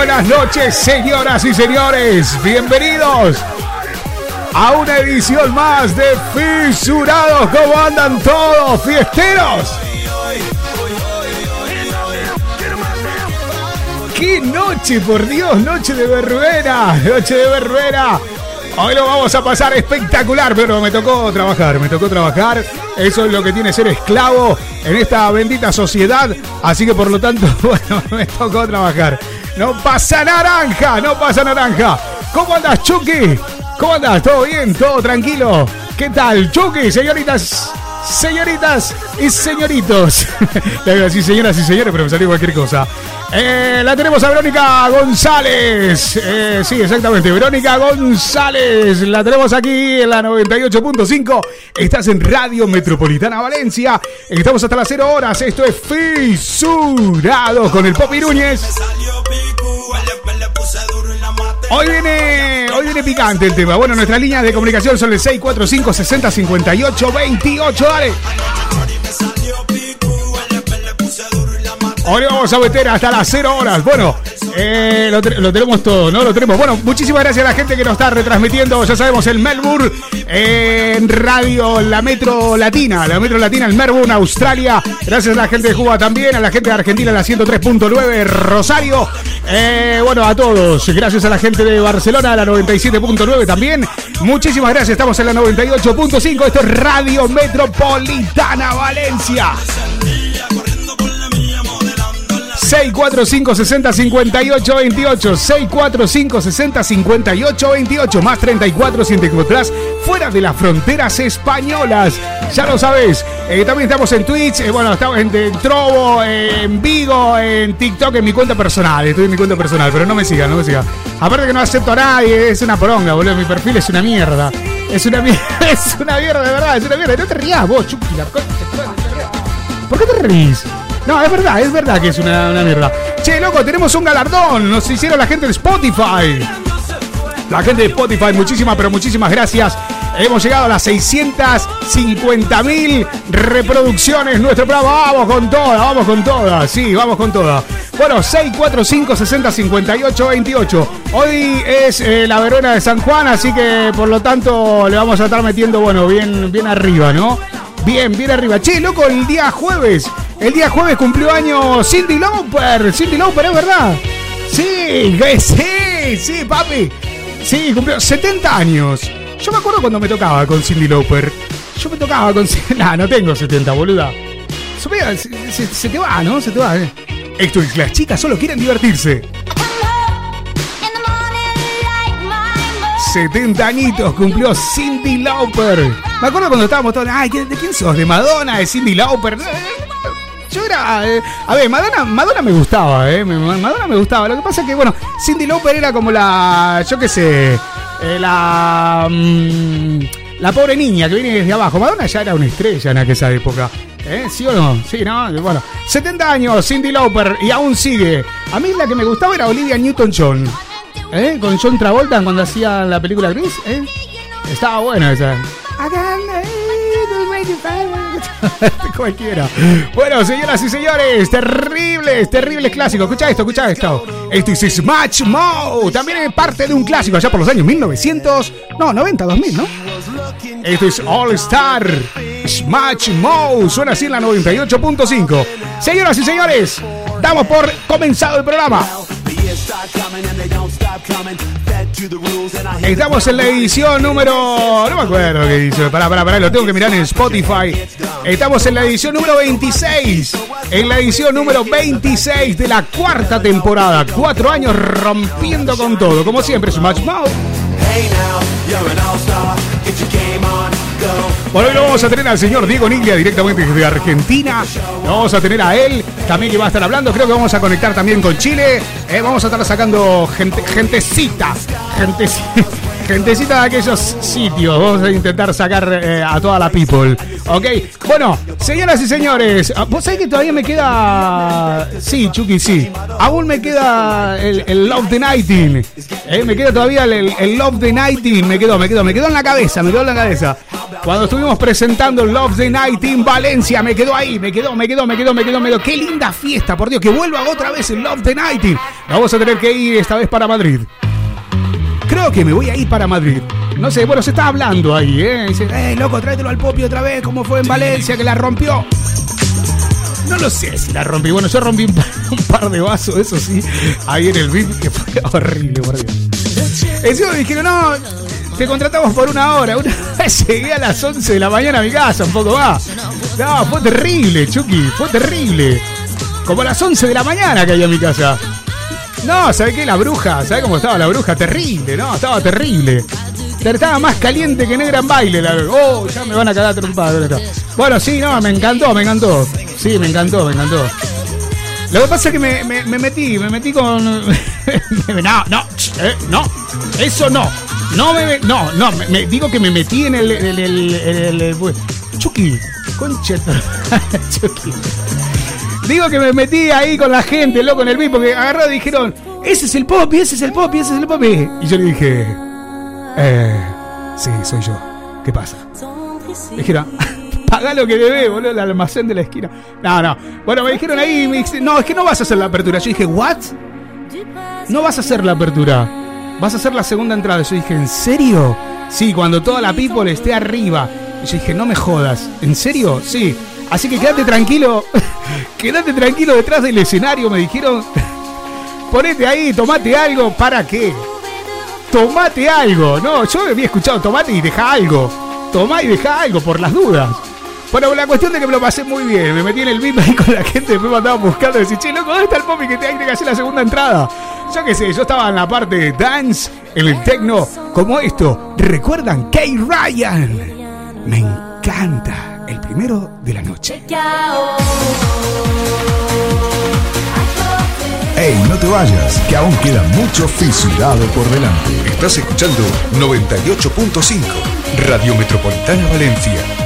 Buenas noches, señoras y señores. Bienvenidos a una edición más de Fisurados. ¿Cómo andan todos, fiesteros? ¡Qué noche, por Dios! Noche de verbena, noche de verbena. Hoy lo vamos a pasar espectacular, pero me tocó trabajar, me tocó trabajar. Eso es lo que tiene ser esclavo en esta bendita sociedad. Así que por lo tanto, bueno, me tocó trabajar. No pasa naranja, no pasa naranja. ¿Cómo andas, Chucky? ¿Cómo andas? ¿Todo bien? ¿Todo tranquilo? ¿Qué tal, Chucky? Señoritas, señoritas y señoritos. así, señoras y señores, pero me salió cualquier cosa. Eh, la tenemos a Verónica González. Eh, sí, exactamente. Verónica González. La tenemos aquí en la 98.5. Estás en Radio Metropolitana Valencia. Estamos hasta las 0 horas. Esto es Fisurado con el Popi Núñez. Hoy viene, hoy viene picante el tema. Bueno, nuestra línea de comunicación son el 645 60 58 28. Dale. Hoy vamos a meter hasta las 0 horas. Bueno, eh, lo, tenemos todo, ¿no? Lo tenemos. Bueno, muchísimas gracias a la gente que nos está retransmitiendo, ya sabemos, el Melbourne, en radio, la Metro Latina, la Metro Latina, el Melbourne, Australia. Gracias a la gente de Cuba también, a la gente de Argentina, la 103.9, Rosario. Eh, bueno, a todos. Gracias a la gente de Barcelona, la 97.9 también. Muchísimas gracias, estamos en la 98.5. Esto es Radio Metropolitana Valencia. 645 60 58 28 645 60 58 28 más 34 si te encontrás fuera de las fronteras españolas. Ya lo sabes. Eh, también estamos en Twitch eh, bueno estamos en, Trovo en Vigo en TikTok en mi cuenta personal. Estoy en mi cuenta personal pero no me sigan no me sigan. Aparte que no acepto a nadie es una poronga boludo mi perfil es una mierda. Es una mierda es una mierda de verdad es una mierda. No te rías vos la ¿por qué te ríes? No, es verdad, es verdad que es una, mierda. Che, loco, tenemos un galardón. Nos hicieron la gente de Spotify. La gente de Spotify, muchísimas, pero muchísimas gracias. Hemos llegado a las 650 mil reproducciones. Nuestro programa, vamos con todas, vamos con todas. Sí, vamos con todas. Bueno, 645 60 58 28. Hoy es eh, la Verona de San Juan, así que por lo tanto le vamos a estar metiendo, bueno, bien, bien arriba, ¿no? Bien, bien arriba. Che, loco, el día jueves el día jueves cumplió año Cindy Lauper. Cindy Lauper, ¿es verdad? Sí, sí, sí, papi. Sí, cumplió 70 años. Yo me acuerdo cuando me tocaba con Cindy Lauper. Yo me tocaba con... Nah, no tengo 70, boluda. Se, se, te va, ¿no? Se te va. ¿eh? Esto es las chicas solo quieren divertirse. 70 añitos cumplió Cindy Lauper. Me acuerdo cuando estábamos todos, ay, ¿de quién sos? ¿De Madonna? ¿De Cindy Lauper? Yo era. Eh, a ver, Madonna, Madonna me gustaba, ¿eh? Madonna me gustaba. Lo que pasa es que, bueno, Cindy Lauper era como la. Yo qué sé. Eh, la. Mm, la pobre niña que viene desde abajo. Madonna ya era una estrella en aquella época. ¿Eh? ¿Sí o no? Sí, ¿no? Bueno, 70 años, Cindy Lauper, y aún sigue. A mí la que me gustaba era Olivia Newton-John. ¿Eh? Con John Travolta cuando hacía la película Gris. ¿eh? Estaba buena esa. Cualquiera. Bueno, señoras y señores, terribles, terribles clásicos. Escucha esto, escucha esto. Esto es Smash Mouth. También es parte de un clásico allá por los años 1900. No, 90, 2000, ¿no? Esto es All Star. Smash Mouth. Suena así en la 98.5. Señoras y señores, damos por comenzado el programa. Estamos en la edición número. No me acuerdo qué dice. Pará, pará, pará, lo tengo que mirar en Spotify. Estamos en la edición número 26. En la edición número 26 de la cuarta temporada. Cuatro años rompiendo con todo. Como siempre, Smash Mouth. Hey now, Bueno, hoy lo vamos a tener al señor Diego Niglia directamente desde Argentina. Lo vamos a tener a él, también que va a estar hablando. Creo que vamos a conectar también con Chile. Eh, vamos a estar sacando gente, gentecita, Gentecita de aquellos sitios. Vamos a intentar sacar eh, a toda la people. Ok. Bueno, señoras y señores. Ah, Vos sabés que todavía me queda. Sí, Chucky, sí. Aún me queda el, Love the Nighting. Eh, me queda todavía el, Love the Nighting. Me quedó, me quedó, me quedó en la cabeza, me quedó en la cabeza. Cuando estuvimos presentando Love the Nighting Valencia, me quedó ahí, me quedó, me quedó, me quedó, me quedó, me quedó. Qué linda fiesta, por Dios, que vuelva otra vez el Love the Nighting. Vamos a tener que ir esta vez para Madrid. Creo que me voy a ir para Madrid. No sé, bueno, se está hablando ahí, ¿eh? Dice, eh, loco, tráetelo al Popi otra vez, como fue en Valencia, que la rompió. No lo sé si la rompí. Bueno, yo rompí un par, de vasos, eso sí, ahí en el VIP, que fue horrible, por Dios. Encima me dijeron, no, te contratamos por una hora. Una vez llegué a las 11 de la mañana a mi casa, un poco más. No, fue terrible, Chucky, fue terrible. Como a las 11 de la mañana que hay en mi casa. No, ¿sabes qué? La bruja, ¿sabes cómo estaba la bruja? Terrible, ¿no? Estaba terrible. Estaba más caliente que negra en baile. La... Oh, ya me van a cagar trompada. Bueno, sí, no, me encantó, me encantó. Sí, me encantó, me encantó. Lo que pasa es que me, metí, me metí con. no, no, eh, no, eso no. No me. No, no, me, digo que me metí en el. el, el, el Chucky, concha. Chucky. Digo que me metí ahí con la gente, loco, en el beat, porque agarró y dijeron, ese es el Poppy, ese es el Poppy, ese es el Poppy. Y yo le dije, eh, sí, soy yo. ¿Qué pasa? Dijeron, paga lo que debe, boludo, el almacén de la esquina. No, no. Bueno, me dijeron ahí, no, es que no vas a hacer la apertura. Yo dije, ¿what? No vas a hacer la apertura. Vas a hacer la segunda entrada. Yo dije, ¿en serio? Sí, cuando toda la people esté arriba. Yo dije, no me jodas. ¿En serio? Sí. Así que quédate tranquilo, quédate tranquilo detrás del escenario, me dijeron. Ponete ahí, tomate algo, ¿para qué? Tomate algo, no, yo había escuchado tomate y deja algo. Tomá y deja algo por las dudas. Bueno, la cuestión de que me lo pasé muy bien, me metí en el beat ahí con la gente, me andaba buscando y decía, che, loco, ¿dónde está el popi que te hay que hacer la segunda entrada? Yo qué sé, yo estaba en la parte de dance, en el techno, como esto. ¿Recuerdan Kay Ryan? Me encanta el primero de la noche. Ey, no te vayas, que aún queda mucho fisurado por delante. Estás escuchando 98.5 Radio Metropolitana Valencia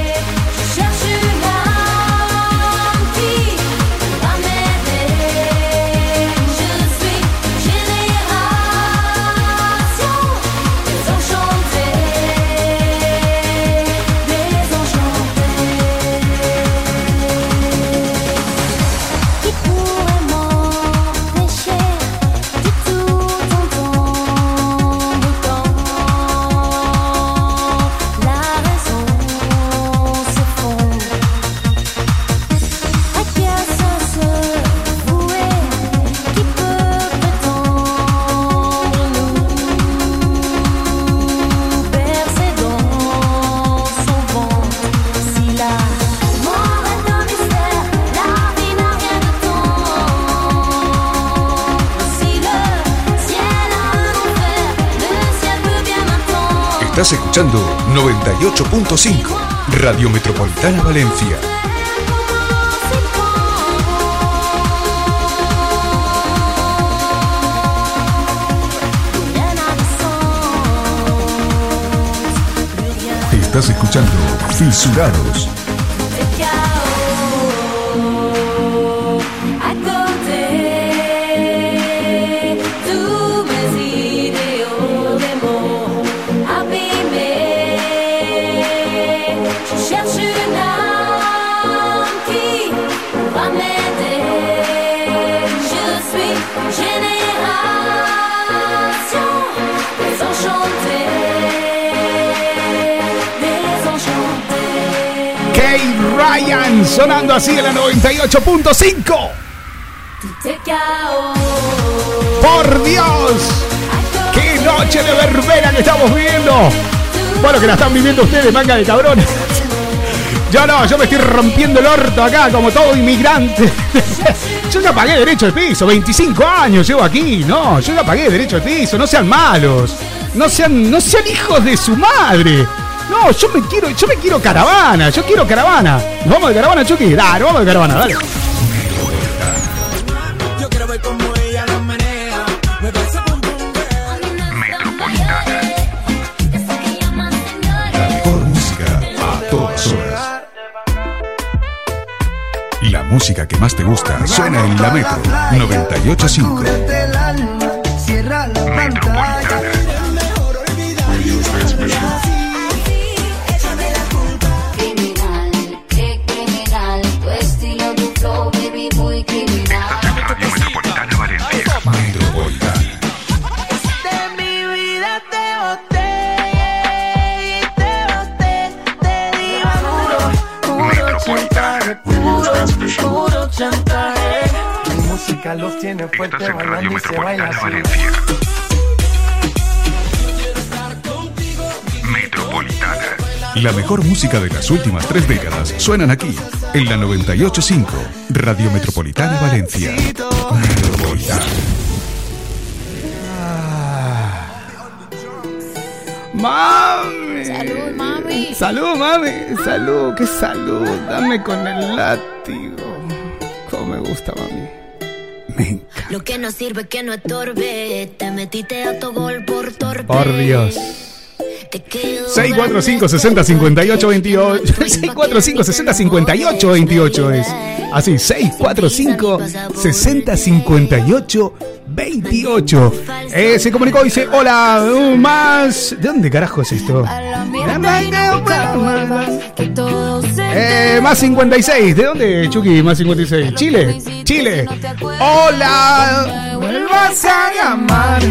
Estás escuchando 98.5 Radio Metropolitana Valencia. Estás escuchando Fisurados sonando así en la 98.5. Por Dios, qué noche de verbena que estamos viviendo. Bueno, que la están viviendo ustedes, manga de cabrones. Yo no, yo me estoy rompiendo el orto acá como todo inmigrante. Yo ya pagué derecho de piso, 25 años llevo aquí, no, yo ya pagué derecho de piso, no sean malos. No sean, no sean hijos de su madre. Yo me quiero, yo me quiero caravana, yo quiero caravana. Vamos de caravana, Chucky? Dale, vamos de caravana, dale. Yo quiero ver cómo ella lo maneja. Metropolitana. La mejor música a todas horas. La música que más te gusta suena en la Metro 985. Tiene fuerte Estás en Radio Metropolitana Valencia. Metropolitana. La mejor música de las últimas tres décadas suenan aquí, en la 985, Radio Metropolitana Valencia. Metropolitana. Mami. Salud, mami. Salud, mami. Salud, qué salud. Dame con el látigo. Cómo me gusta, mami. Lo que no sirve que no estorbe. Te metiste a tu gol por torpe. Por Dios. 645 60 58 28 645 60 58 28 es así 645 60 58 28 eh, se comunicó y dice hola más ¿de dónde carajo es esto? Eh, más 56 ¿de dónde Chucky más 56? Chile Chile hola vas a llamar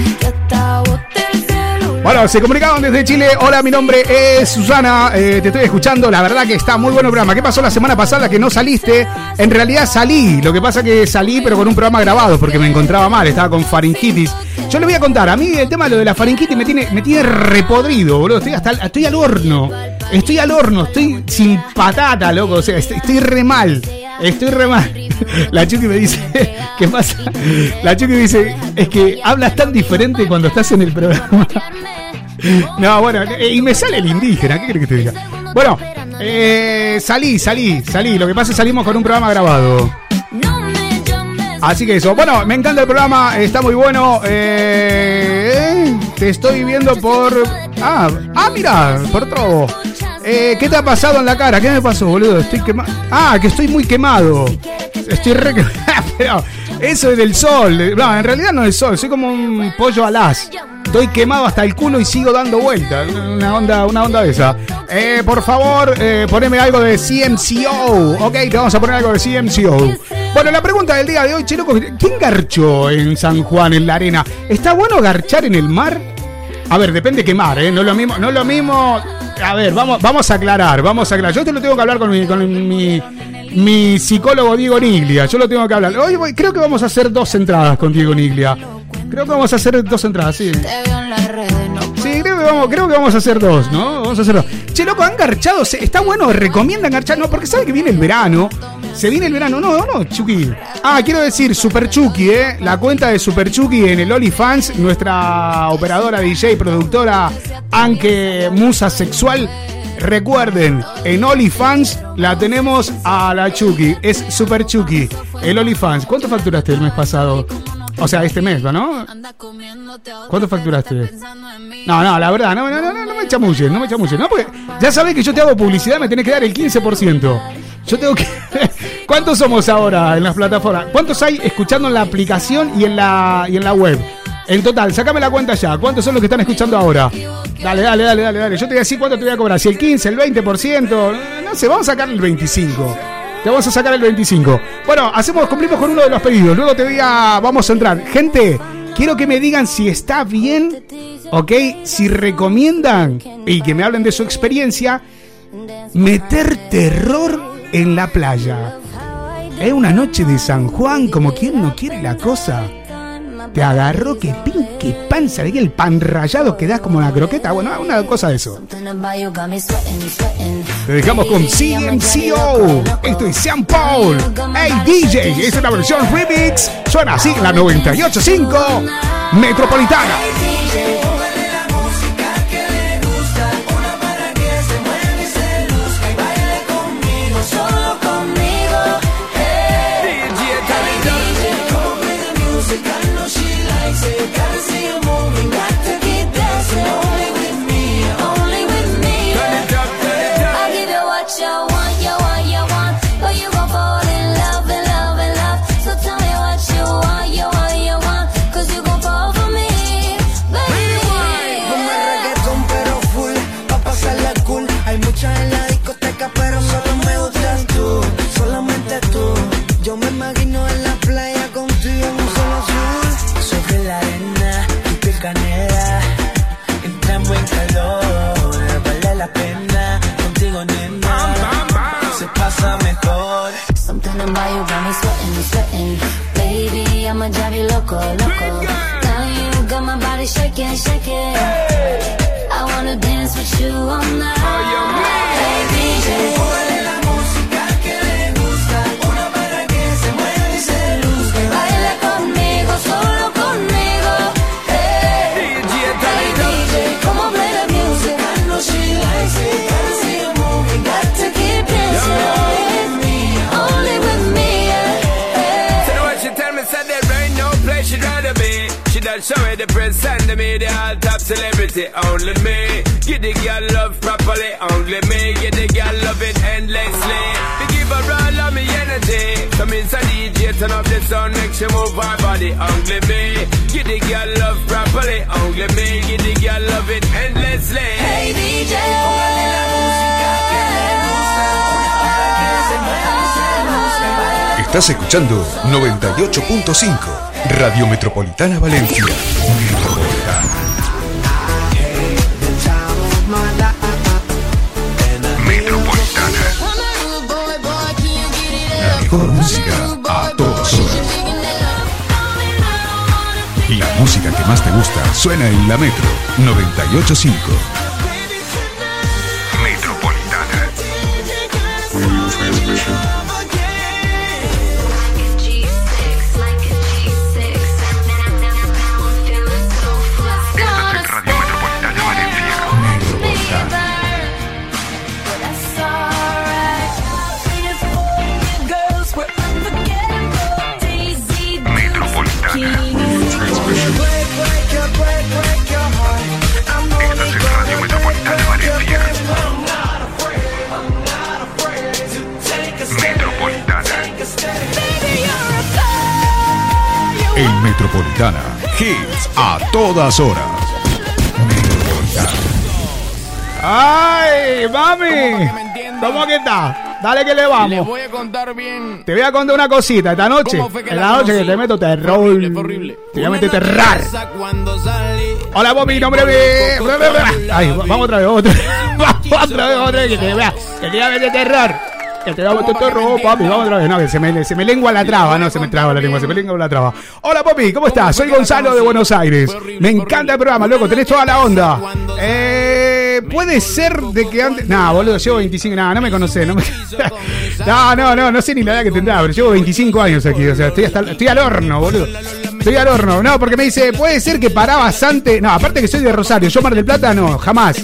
bueno, se comunicaron desde Chile. Hola, mi nombre es Susana. Eh, te estoy escuchando. La verdad que está muy bueno el programa. ¿Qué pasó la semana pasada que no saliste? En realidad salí. Lo que pasa que salí, pero con un programa grabado porque me encontraba mal. Estaba con faringitis. Yo le voy a contar. A mí el tema de lo de la faringitis me tiene, me tiene repodrido, boludo. Estoy, hasta, estoy al horno. Estoy al horno. Estoy sin patata, loco. O sea, estoy, estoy re mal. Estoy re mal. La Chucky me dice, ¿qué pasa? La Chucky me dice, es que hablas tan diferente cuando estás en el programa. No, bueno, y me sale el indígena, ¿qué crees que te diga? Bueno, eh, salí, salí, salí. Lo que pasa es que salimos con un programa grabado. Así que eso. Bueno, me encanta el programa, está muy bueno. Eh, te estoy viendo por. Ah, ah, mira, por Trobo. Eh, ¿Qué te ha pasado en la cara? ¿Qué me pasó, boludo? Estoy quemado. Ah, que estoy muy quemado. Estoy re Pero eso es del sol. En realidad no es sol. Soy como un pollo alas. Estoy quemado hasta el culo y sigo dando vueltas. Una onda, una onda de esa. Eh, por favor, eh, poneme algo de CMCO. Ok, te vamos a poner algo de CMCO. Bueno, la pregunta del día de hoy, Chiloco, ¿quién garchó en San Juan, en la arena? ¿Está bueno garchar en el mar? A ver, depende qué mar, ¿eh? No es lo mismo, no es lo mismo. A ver, vamos, vamos a aclarar, vamos a aclarar. Yo te lo tengo que hablar con mi, con mi, mi psicólogo Diego Niglia. Yo lo tengo que hablar. Hoy creo que vamos a hacer dos entradas con Diego Niglia. Creo que vamos a hacer dos entradas, sí. Sí, creo que vamos, creo que vamos a hacer dos, ¿no? Vamos a hacer dos. Che, loco, han garchado. Está bueno, recomiendan garchar, no, porque sabe que viene el verano. Se viene el verano, no, no, Chucky. Ah, quiero decir, Super Chucky, ¿eh? La cuenta de Super Chucky en el OnlyFans, nuestra operadora, DJ, productora, aunque musa sexual. Recuerden, en OnlyFans la tenemos a la Chucky. Es Super Chucky. El OnlyFans. ¿Cuánto facturaste el mes pasado? O sea, este mes, ¿no? ¿Cuánto facturaste? No, no, la verdad, no, no, no, no, me chamulles, no me chamulles. No, porque ya sabés que yo te hago publicidad, me tenés que dar el 15%. Yo tengo que. ¿Cuántos somos ahora en las plataformas? ¿Cuántos hay escuchando en la aplicación y en la, y en la web? En total, sácame la cuenta ya. ¿Cuántos son los que están escuchando ahora? Dale, dale, dale, dale, dale. Yo te voy a decir cuánto te voy a cobrar. Si el 15, el 20%. No sé, vamos a sacar el 25. Te vamos a sacar el 25. Bueno, hacemos, cumplimos con uno de los pedidos. Luego te voy a. Vamos a entrar. Gente, quiero que me digan si está bien, ¿ok? Si recomiendan y que me hablen de su experiencia, meter terror en la playa. Es una noche de San Juan, como quien no quiere la cosa te agarró que pin, que panza, de el pan rayado que das como una croqueta. Bueno, una cosa de eso. Te dejamos con CMCO. Esto es Sean Paul. Hey DJ, es una versión remix. Suena así la 985 Metropolitana. Pasa mejor. Something about you got me sweating, sweating. Baby, I'ma drive you loco, loco. Now you got my body shaking, shaking. I wanna dance with you all night. Hey, DJ. Póngale la Done show me the press and the media, all top celebrity, only me. Give the girl love properly, only me. Give the girl love it endlessly. We give her all of me energy. Come inside DJ, turn up the sound, make she move her body, only me. Give the girl love properly, only me. Give the girl love it endlessly. Hey, DJ. Póngale la música que le gusta. Una para que se mueva. Estás escuchando 98.5 Radio Metropolitana Valencia. Metropolitana. Metropolitana. La mejor música a todas horas. La música que más te gusta suena en la Metro 98.5. Metropolitana. Hits a todas horas. ¡Ay, mami! ¿Cómo que está? Dale que le Les vamos. voy a contar bien. Te voy a contar una cosita esta noche. ¿Cómo fue que En la la noche que te meto terror. Horrible, horrible. Te voy a meter terrar. Hola, Bobby, nombre de... Ay, vamos otra vez, otra vez. Vamos otra vez, otra vez, que te vea. Que te voy a meter terror. Que te a meter terror, papi. Vamos otra vez. No, que se me, se me lengua la traba. No, se me traba la lengua. Se me lengua la traba. Hola, papi, ¿cómo estás? Soy Gonzalo de Buenos Aires. Me encanta el programa, loco. Tenés toda la onda. Eh, puede ser de que antes. No, boludo, llevo 25. No, no me conocés. No, me... no, no, no, no sé ni la edad que tendrá, pero llevo 25 años aquí. O sea, estoy, hasta, estoy al horno, boludo. Estoy al horno. No, porque me dice, puede ser que parabas antes. No, aparte que soy de Rosario. Yo Mar del Plata no, jamás.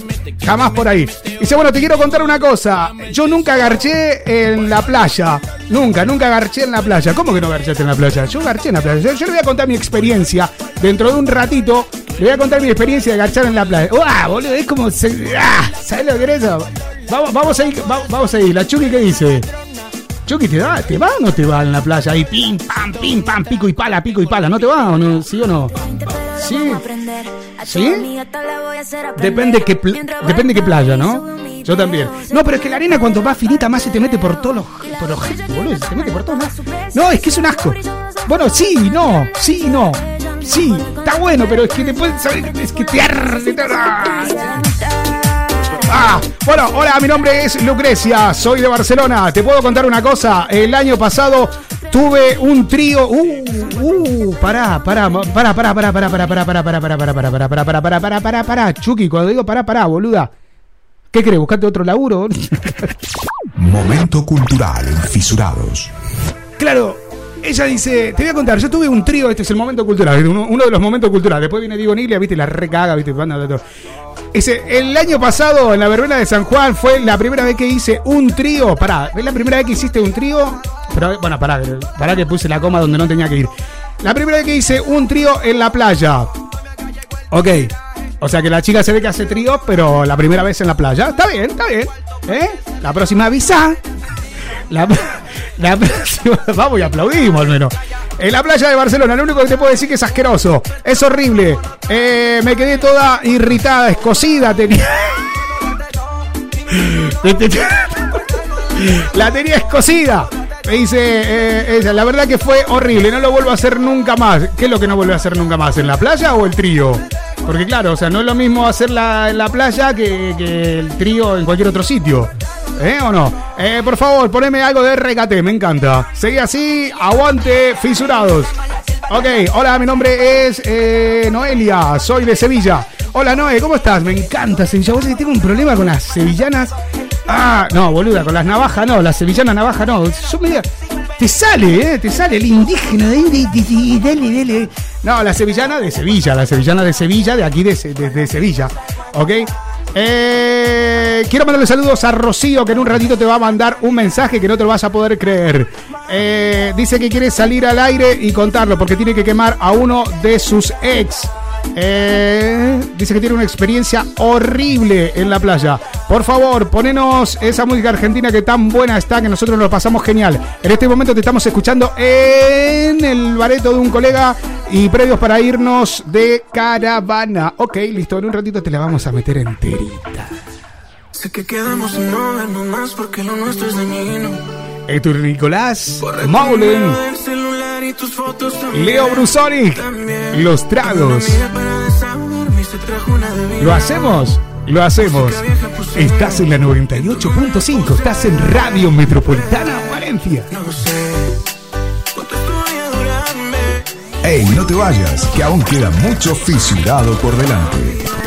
Jamás por ahí. Dice, bueno, te quiero contar una cosa. Yo nunca garché en la playa. Nunca, nunca garché en la playa. ¿Cómo que no garchaste en la playa? Yo garché en la playa. Yo, le voy a contar mi experiencia. Dentro de un ratito, le voy a contar mi experiencia de garchar en la playa. ¡Uah, boludo! Es como. se- ah, ¿Sabes lo que es eso? Vamos, vamos a ir, va- vamos a ir. La Chucky, ¿qué dice? Chucky, ¿te va, ¿te va o no te va en la playa? Ahí, pim, pam, pim, pam, pico y pala, pico y pala. ¿No te va o no? ¿Sí o no? Sí. ¿Sí? Depende pl- depende qué playa, ¿no? Yo también. No, pero es que la arena cuando va finita más se te mete por todos los, por los boludo. Se te mete por todos lados. No, es que es un asco. Bueno, sí, no, sí, no. Sí, está bueno, pero es que después, ¿sabes? Es que te arde. te arde. Ah, bueno, hola, mi nombre es Lucrecia, soy de Barcelona. Te puedo contar una cosa. El año pasado tuve un trío. Uh, uh, pará, pará, pará, pará, pará, pará, pará, pará, pará, pará, pará, pará, pará, pará, pará, pará, pará, pará, pará, Chucky, cuando digo pará, pará, boluda. ¿Qué querés? ¿Buscarte otro laburo? Momento cultural en Fisurados. Claro, ella dice, te voy a contar, yo tuve un trío, este es el momento cultural, uno, uno de los momentos culturales. Después viene Diego Nilia, viste, la recaga, viste, Ese, el año pasado, en la verbena de San Juan, fue la primera vez que hice un trío. Pará, ¿es la primera vez que hiciste un trío? Pero, bueno, pará, pará que puse la coma donde no tenía que ir. La primera vez que hice un trío en la playa. Ok. O sea que la chica se ve que hace tríos, pero la primera vez en la playa. Está bien, está bien. ¿Eh? La próxima avisa. La, la. Vamos y aplaudimos al menos. En la playa de Barcelona, lo único que te puedo decir es asqueroso. Es horrible. Eh, me quedé toda irritada, escocida. Tenía. La tenía escocida. Dice eh, ella, la verdad que fue horrible, no lo vuelvo a hacer nunca más. ¿Qué es lo que no vuelve a hacer nunca más? ¿En la playa o el trío? Porque claro, o sea, no es lo mismo hacerla en la playa que, que el trío en cualquier otro sitio. ¿Eh o no? Eh, por favor, poneme algo de regate, me encanta. Seguí así, aguante, fisurados. Ok, hola, mi nombre es eh, Noelia, soy de Sevilla. Hola Noé, ¿cómo estás? Me encanta Sevilla. Vos sabés tengo un problema con las sevillanas. Ah, no, boluda, con las navajas no, las sevillanas navajas no. Te sale, ¿eh? Te sale el indígena de, de- de- de- dale, dale. No, la sevillana de Sevilla, la sevillana de Sevilla, de aquí de- de Sevilla. ¿Ok? Eh, quiero mandarle saludos a Rocío, que en un ratito te va a mandar un mensaje que no te lo vas a poder creer. Eh, dice que quiere salir al aire y contarlo porque tiene que quemar a uno de sus ex. Eh, dice que tiene una experiencia horrible en la playa. Por favor, ponenos esa música argentina que tan buena está que nosotros nos pasamos genial. En este momento te estamos escuchando en el bareto de un colega y previos para irnos de caravana. Ok, listo, en un ratito te la vamos a meter enterita. Sé que quedamos en no vernos más porque lo nuestro es dañino. Nicolás, Maulen, Leo Brusonic, Los Tragos. ¿Lo hacemos? Lo hacemos. Estás en la 98.5, estás en Radio Metropolitana Valencia. Ey, no te vayas, que aún queda mucho fisurado por delante.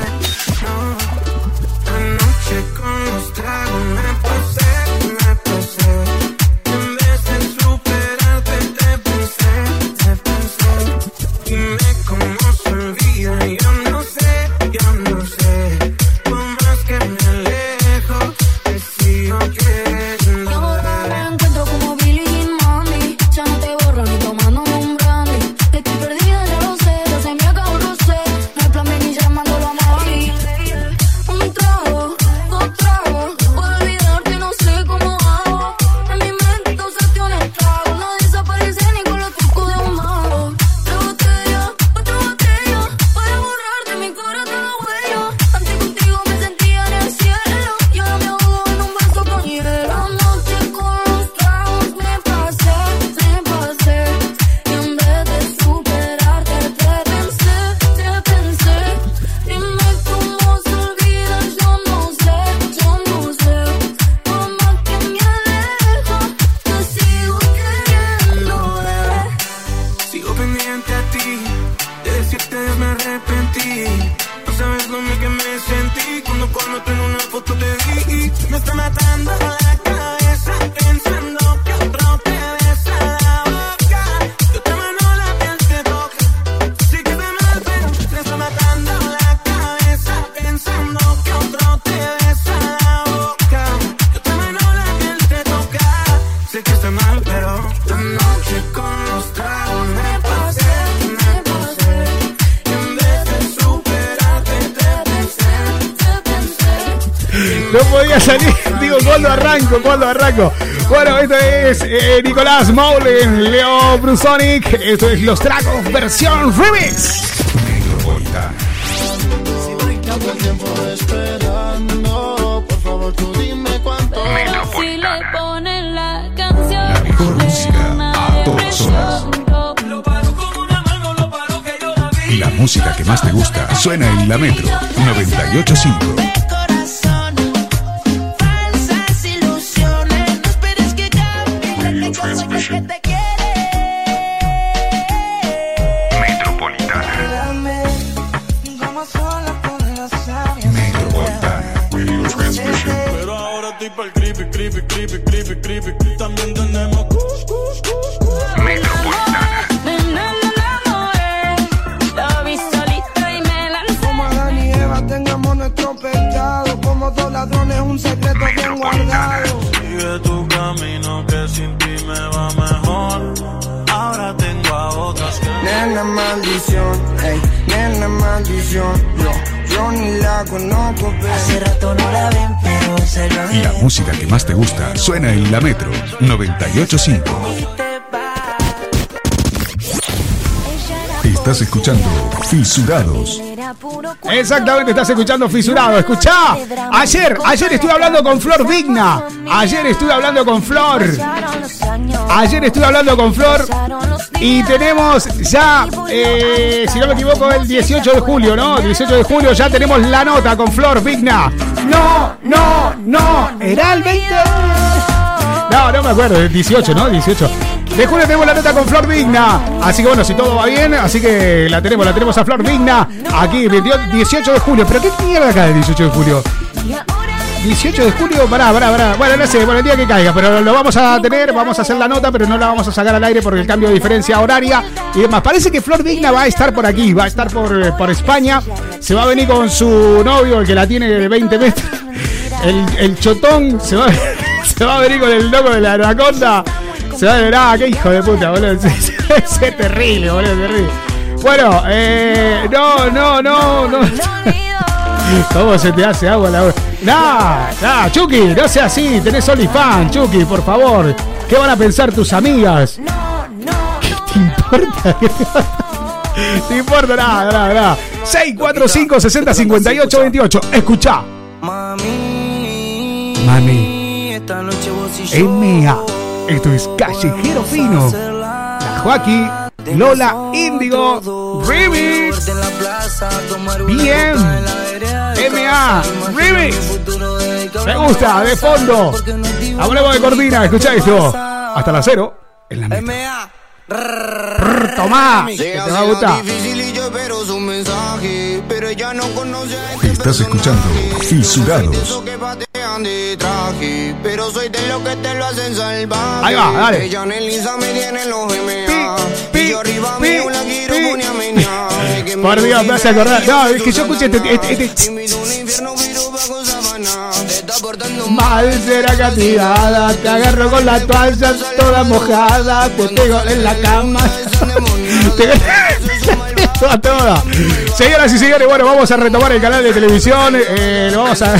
Arranco? Bueno, esto es eh, Nicolás Maulen, Leo Brusonic. Esto es Los Tragos versión remix. La música que más te gusta suena en la Metro 985. Que más te gusta suena en la Metro 985. Estás escuchando Fisurados. Exactamente, estás escuchando Fisurado. Escuchá. Ayer, ayer estuve hablando con Flor Vigna. Ayer estuve hablando con Flor. Ayer estuve hablando con Flor y tenemos ya, eh, si no me equivoco, el 18 de julio, ¿no? 18 de julio ya tenemos la nota con Flor Vigna. No, no, no, era el 20. No, no me acuerdo, el 18, ¿no? 18. De julio tenemos la nota con Flor Vigna. Así que bueno, si todo va bien, así que la tenemos, la tenemos a Flor Vigna aquí, 28 18 de julio. ¿Pero qué mierda acá el 18 de julio? 18 de julio, pará, pará, pará. Bueno, no sé, bueno, el día que caiga, pero lo vamos a tener, vamos a hacer la nota, pero no la vamos a sacar al aire por el cambio de diferencia horaria y demás. Parece que Flor Vigna va a estar por aquí, va a estar por, por España. Se va a venir con su novio, el que la tiene de 20 metros. El, el chotón se va, se va a venir con el loco de la anaconda. Se va a ver, ah, qué hijo de puta, boludo. Ese es terrible, boludo, terrible. Bueno, eh, no, no, no, no. ¿Cómo se te hace agua la Nah, nah, Chucky, no sea así, tenés OnlyFans, Chucky, por favor. ¿Qué van a pensar tus amigas? ¿Qué te importa? ¿Te importa? Nada, nada, nada. 645 60 58 28. Escucha. Mami, Mami. M.A. Esto es Callejero Fino. La Joaquín, Lola Índigo, Remix. Bien. M.A. Remix. Me gusta, de fondo. Hablemos de Cortina, escucha esto. Hasta la cero. En la meta. Tomá, que te va a gustar. Difícil y yo espero su mensaje, pero ella no conoce a este Estás escuchando Fisurados. Pero soy de los que te lo hacen salvaje. Ahí va, dale. Ella en el Insta me tiene los MA. Pi, y yo arriba mío la quiero Por Dios, me hace acordar. No, es que yo escuché este. este, este- Invito a un infierno, pero bajo sabana. Te está portando Mal será castigada, te agarro con la toalla toda mojada, te pego en la cama. Toda, toda. Señoras y señores, bueno, vamos a retomar el canal de televisión. eh, lo, vamos a,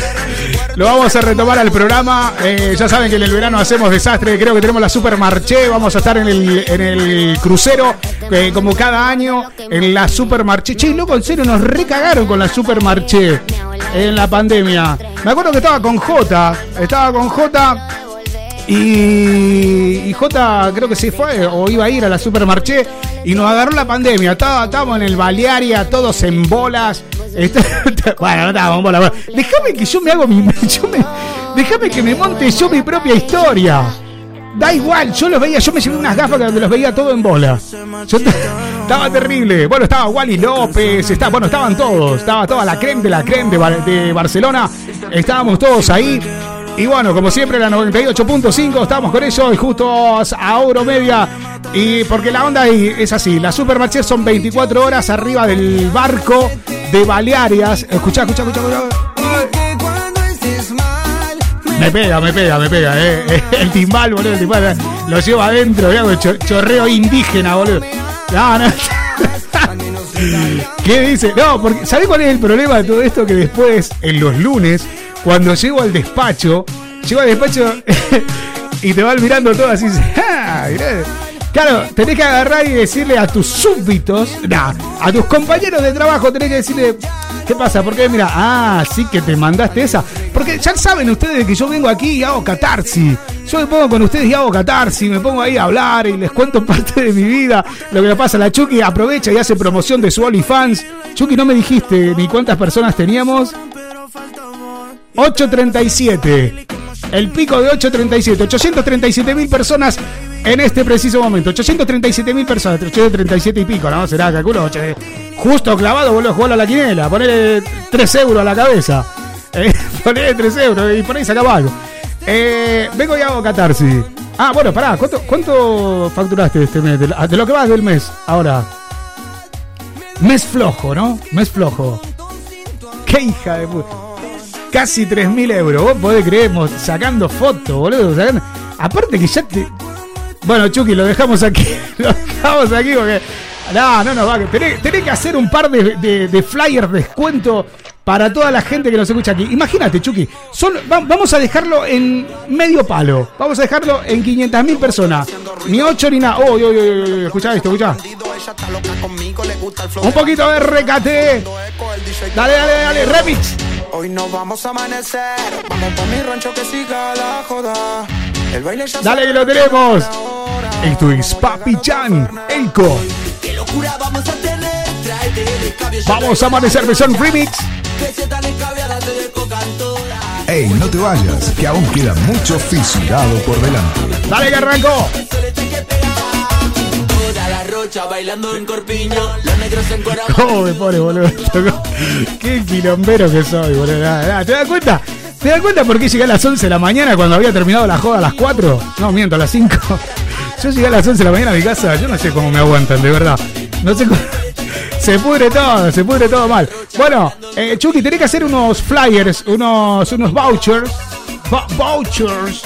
lo vamos a retomar al programa. Eh, ya saben que en el verano hacemos desastre. Creo que tenemos la Super Marché. Vamos a estar en el, en el crucero, eh, como cada año, en la Super Marché. Che, loco, en serio, nos recagaron con la Super Marché en la pandemia. Me acuerdo que estaba con J. Estaba con J. Y, y J creo que se fue o iba a ir a la supermarché y nos agarró la pandemia. Estábamos en el Balearia, todos en bolas. Está- bueno, no estábamos en bolas. Déjame que yo me hago mi. déjame que me monte yo mi propia historia. Da igual, yo los veía, yo me llevé unas gafas donde los veía todo en bola. Estaba terrible. Bueno, estaba Wally López, bueno, estaban todos, estaba toda la creme de la creme de Barcelona. Estábamos todos ahí. Y bueno, como siempre, la 98.5, estamos con ellos y justo a Euro Media. Y porque la onda ahí es así, la Supermarché son 24 horas arriba del barco de Balearias. Escuchá, escuchá, escuchá, escuchá. Me pega, me pega, me pega, eh. El timbal, boludo, el timbal. eh. Lo llevo adentro, cho- chorreo indígena, boludo. No, no. ¿Qué dice? No, porque ¿sabés cuál es el problema de todo esto? Que después, en los lunes, cuando llego al despacho, llego al despacho y te van mirando todo así. Claro, tenés que agarrar y decirle a tus súbditos, nah, a tus compañeros de trabajo, tenés que decirle, ¿qué pasa? Porque mira, ah, sí que te mandaste esa. Porque ya saben ustedes que yo vengo aquí y hago catarsis. Yo me pongo con ustedes y hago catarsis, me pongo ahí a hablar y les cuento parte de mi vida. Lo que le pasa la Chucky, aprovecha y hace promoción de su OnlyFans. Chucky, no me dijiste ni cuántas personas teníamos. 837. El pico de 837. 837 mil personas en este preciso momento. 837 mil personas. 837 y pico, ¿no? Será, calculo. Justo clavado, boludo, jugarlo a la quinela. Ponerle 3 euros a la cabeza. Eh, ponerle 3 euros y por ahí sacaba algo. Eh, vengo y hago catarsis. Ah, bueno, pará. ¿Cuánto, cuánto facturaste este mes? De, la- de lo que va del mes. Ahora. Mes flojo, ¿no? Mes flojo. ¡Qué hija de puta! Casi 3.000 euros. Vos podés creer, sacando fotos, boludo. Aparte que ya te... Bueno, Chucky, lo dejamos aquí. Lo dejamos aquí porque... No, no, no, va. Tenés, tenés que hacer un par de, de, de flyers descuento para toda la gente que nos escucha aquí. Imagínate, Chucky. Solo, va- vamos a dejarlo en medio palo. Vamos a dejarlo en 500.000 personas. Ni 8 ni nada. Oh, oh, oh, oh, escuchá esto, escuchá. Un poquito de recate. Dale, dale, dale. Remix. Hoy no vamos a amanecer. Vamos pa' mi rancho que siga la joda. El baile ya Dale que lo tenemos. Esto es Papi Chan, Elco. Qué locura vamos a tener, tráete el cambio. Vamos a amanecer versión remix. Ey, no te vayas, que aún queda mucho fisurado por delante. Dale que arrancó. Toda la rocha bailando en corpiño. Los negros en cora. ¿Cómo me pone, boludo? Qué quilombero que soy, boludo. ¿Te das cuenta? ¿Te das cuenta por qué llegué a las 11 de la mañana cuando había terminado la joda a las 4? No, miento, a las 5. Yo llegué a las 11 de la mañana a mi casa, yo no sé cómo me aguantan, de verdad. No sé cómo... Se pudre todo, se pudre todo mal. Bueno, eh, Chucky, tenés que hacer unos flyers, unos, unos vouchers. Va- vouchers.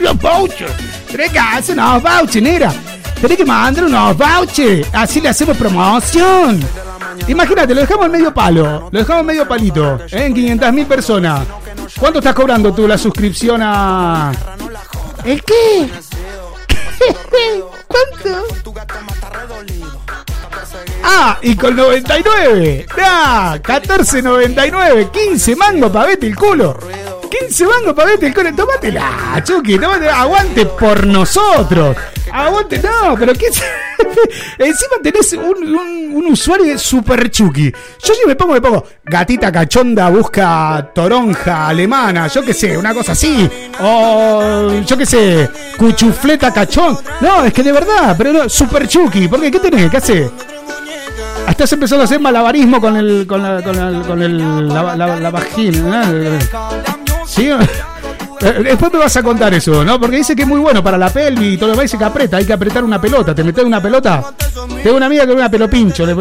Los vouchers. Tenés que hacer unos vouchers, negra. Tenés que mandar unos vouchers. Así le hacemos promoción. Imagínate, lo dejamos en medio palo. Lo dejamos en medio palito. ¿eh? En 500 mil personas. ¿Cuánto estás cobrando tú la suscripción a. ¿El qué? ¿Cuánto? Ah, y con 99. Ah, 14.99. 15 mangos para vete el culo. 15 mangos para vete el culo. Tómatela, Chucky. Tómatela. Aguante por nosotros. Aguante, no, pero qué. Encima tenés un, usuario de super Chucky. Yo si me pongo, me pongo gatita cachonda busca toronja alemana, yo qué sé, una cosa así. O yo qué sé, cuchufleta cachón. No, es que de verdad, pero no, super Chucky. ¿Por qué? ¿Qué tenés? ¿Qué haces? Estás empezando a hacer malabarismo con el. con la. con, el- con el, la- la vagina. ¿no? ¿Sí? Eh, Después me vas a contar eso, ¿no? Porque dice que es muy bueno para la pelvis y todo lo demás. Dice que aprieta, hay que apretar una pelota. ¿Te metes una pelota? Tengo una amiga que es una pelopincho.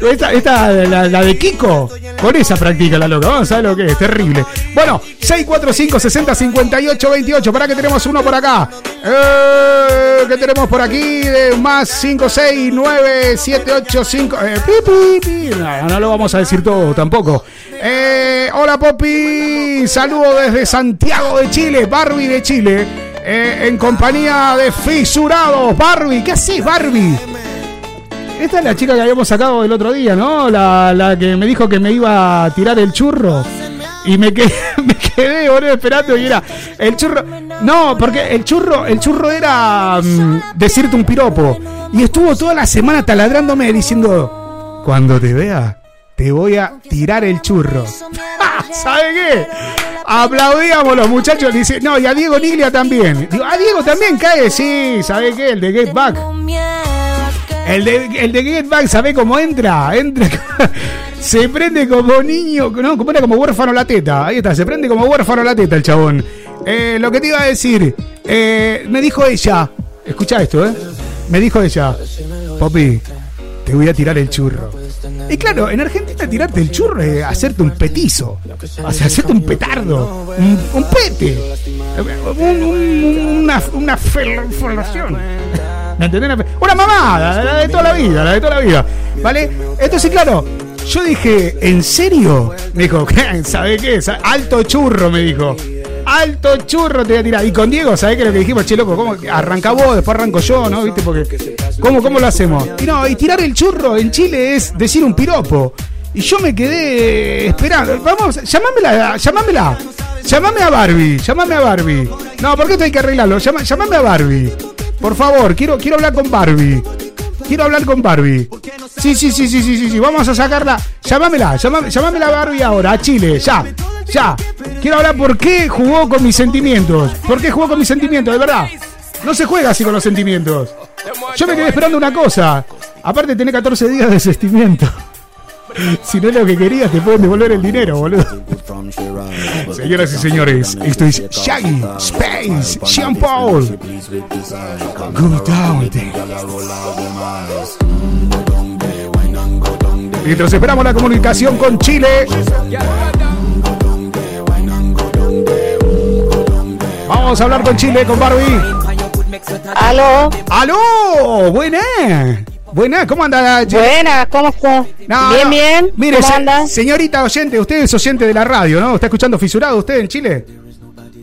Esta, esta la, de Kiko, con esa practica la loca. Vamos a ver lo que es, terrible. Bueno, 645 60 58 28. Para que tenemos uno por acá. Eh, ¿Qué tenemos por aquí? De más 5, 6, 9, 7, 8, 5. Eh, pi, no lo vamos a decir todo tampoco. Eh, hola Popi, saludo desde Santiago de Chile, Barbie de Chile, eh, en compañía de Fisurados. Barbie, ¿qué haces Barbie? Esta es la chica que habíamos sacado el otro día, ¿no? La, la que me dijo que me iba a tirar el churro. Y me quedé, me quedé, esperando y era el churro. No, porque el churro, el churro era mm, decirte un piropo. Y estuvo toda la semana taladrándome diciendo, cuando te vea, te voy a tirar el churro. ¡Ja! ¿Sabe qué? Aplaudíamos los muchachos. Dice, no, y a Diego Niglia también. Digo, a Diego también cae, sí, ¿sabe qué? El de Get Back. El de, el de Get Back, ¿sabe cómo entra? Entra. Se prende como niño, no, como era como huérfano la teta. Ahí está, se prende como huérfano la teta el chabón. Eh, lo que te iba a decir, eh, me dijo ella, escucha esto, ¿eh? Me dijo ella, Popi, te voy a tirar el churro. Y claro, en Argentina tirarte el churro es hacerte un petizo, o hacerte un petardo, un, pete, un- un- una, una fel- felación. ¿Me entendés? Una mamada, la de toda la vida, la de toda la vida. ¿Vale? Entonces, claro, yo dije, ¿en serio? Me dijo, ¿sabe qué? Alto churro, me dijo. Alto churro te voy a tirar. Y con Diego, ¿sabés qué es lo que dijimos? Che, loco, ¿cómo? Arranca vos, después arranco yo, ¿no? ¿Viste? Porque, ¿cómo, ¿cómo lo hacemos? Y no, y tirar el churro en Chile es decir un piropo. Y yo me quedé esperando. Vamos, llamámela, llamámela. Llamame a Barbie, llamame a Barbie. No, porque esto hay que arreglarlo. Llama- llamame a Barbie. Por favor, quiero, quiero hablar con Barbie. Quiero hablar con Barbie. Sí, sí, sí, sí, sí, sí, sí. Vamos a sacarla. Llámamela, llámamela Barbie ahora, a Chile, ya, ya. Quiero hablar por qué jugó con mis sentimientos. ¿Por qué jugó con mis sentimientos? De verdad. No se juega así con los sentimientos. Yo me quedé esperando una cosa. Aparte, tenés 14 días de desistimiento. Si no es lo que querías, te pueden devolver el dinero, boludo. Señoras y señores, esto es Shaggy Space Sean Paul. Go down. Mientras esperamos la comunicación con Chile. Vamos a hablar con Chile, con Barbie. Aló. ¡Aló! ¡Buena! Buena, ¿cómo anda? Che? Buenas, ¿cómo estás? No, bien, no. bien. Mire, ¿Cómo se- anda? señorita oyente, usted es oyente de la radio, ¿no? ¿Está escuchando Fisurado usted en Chile?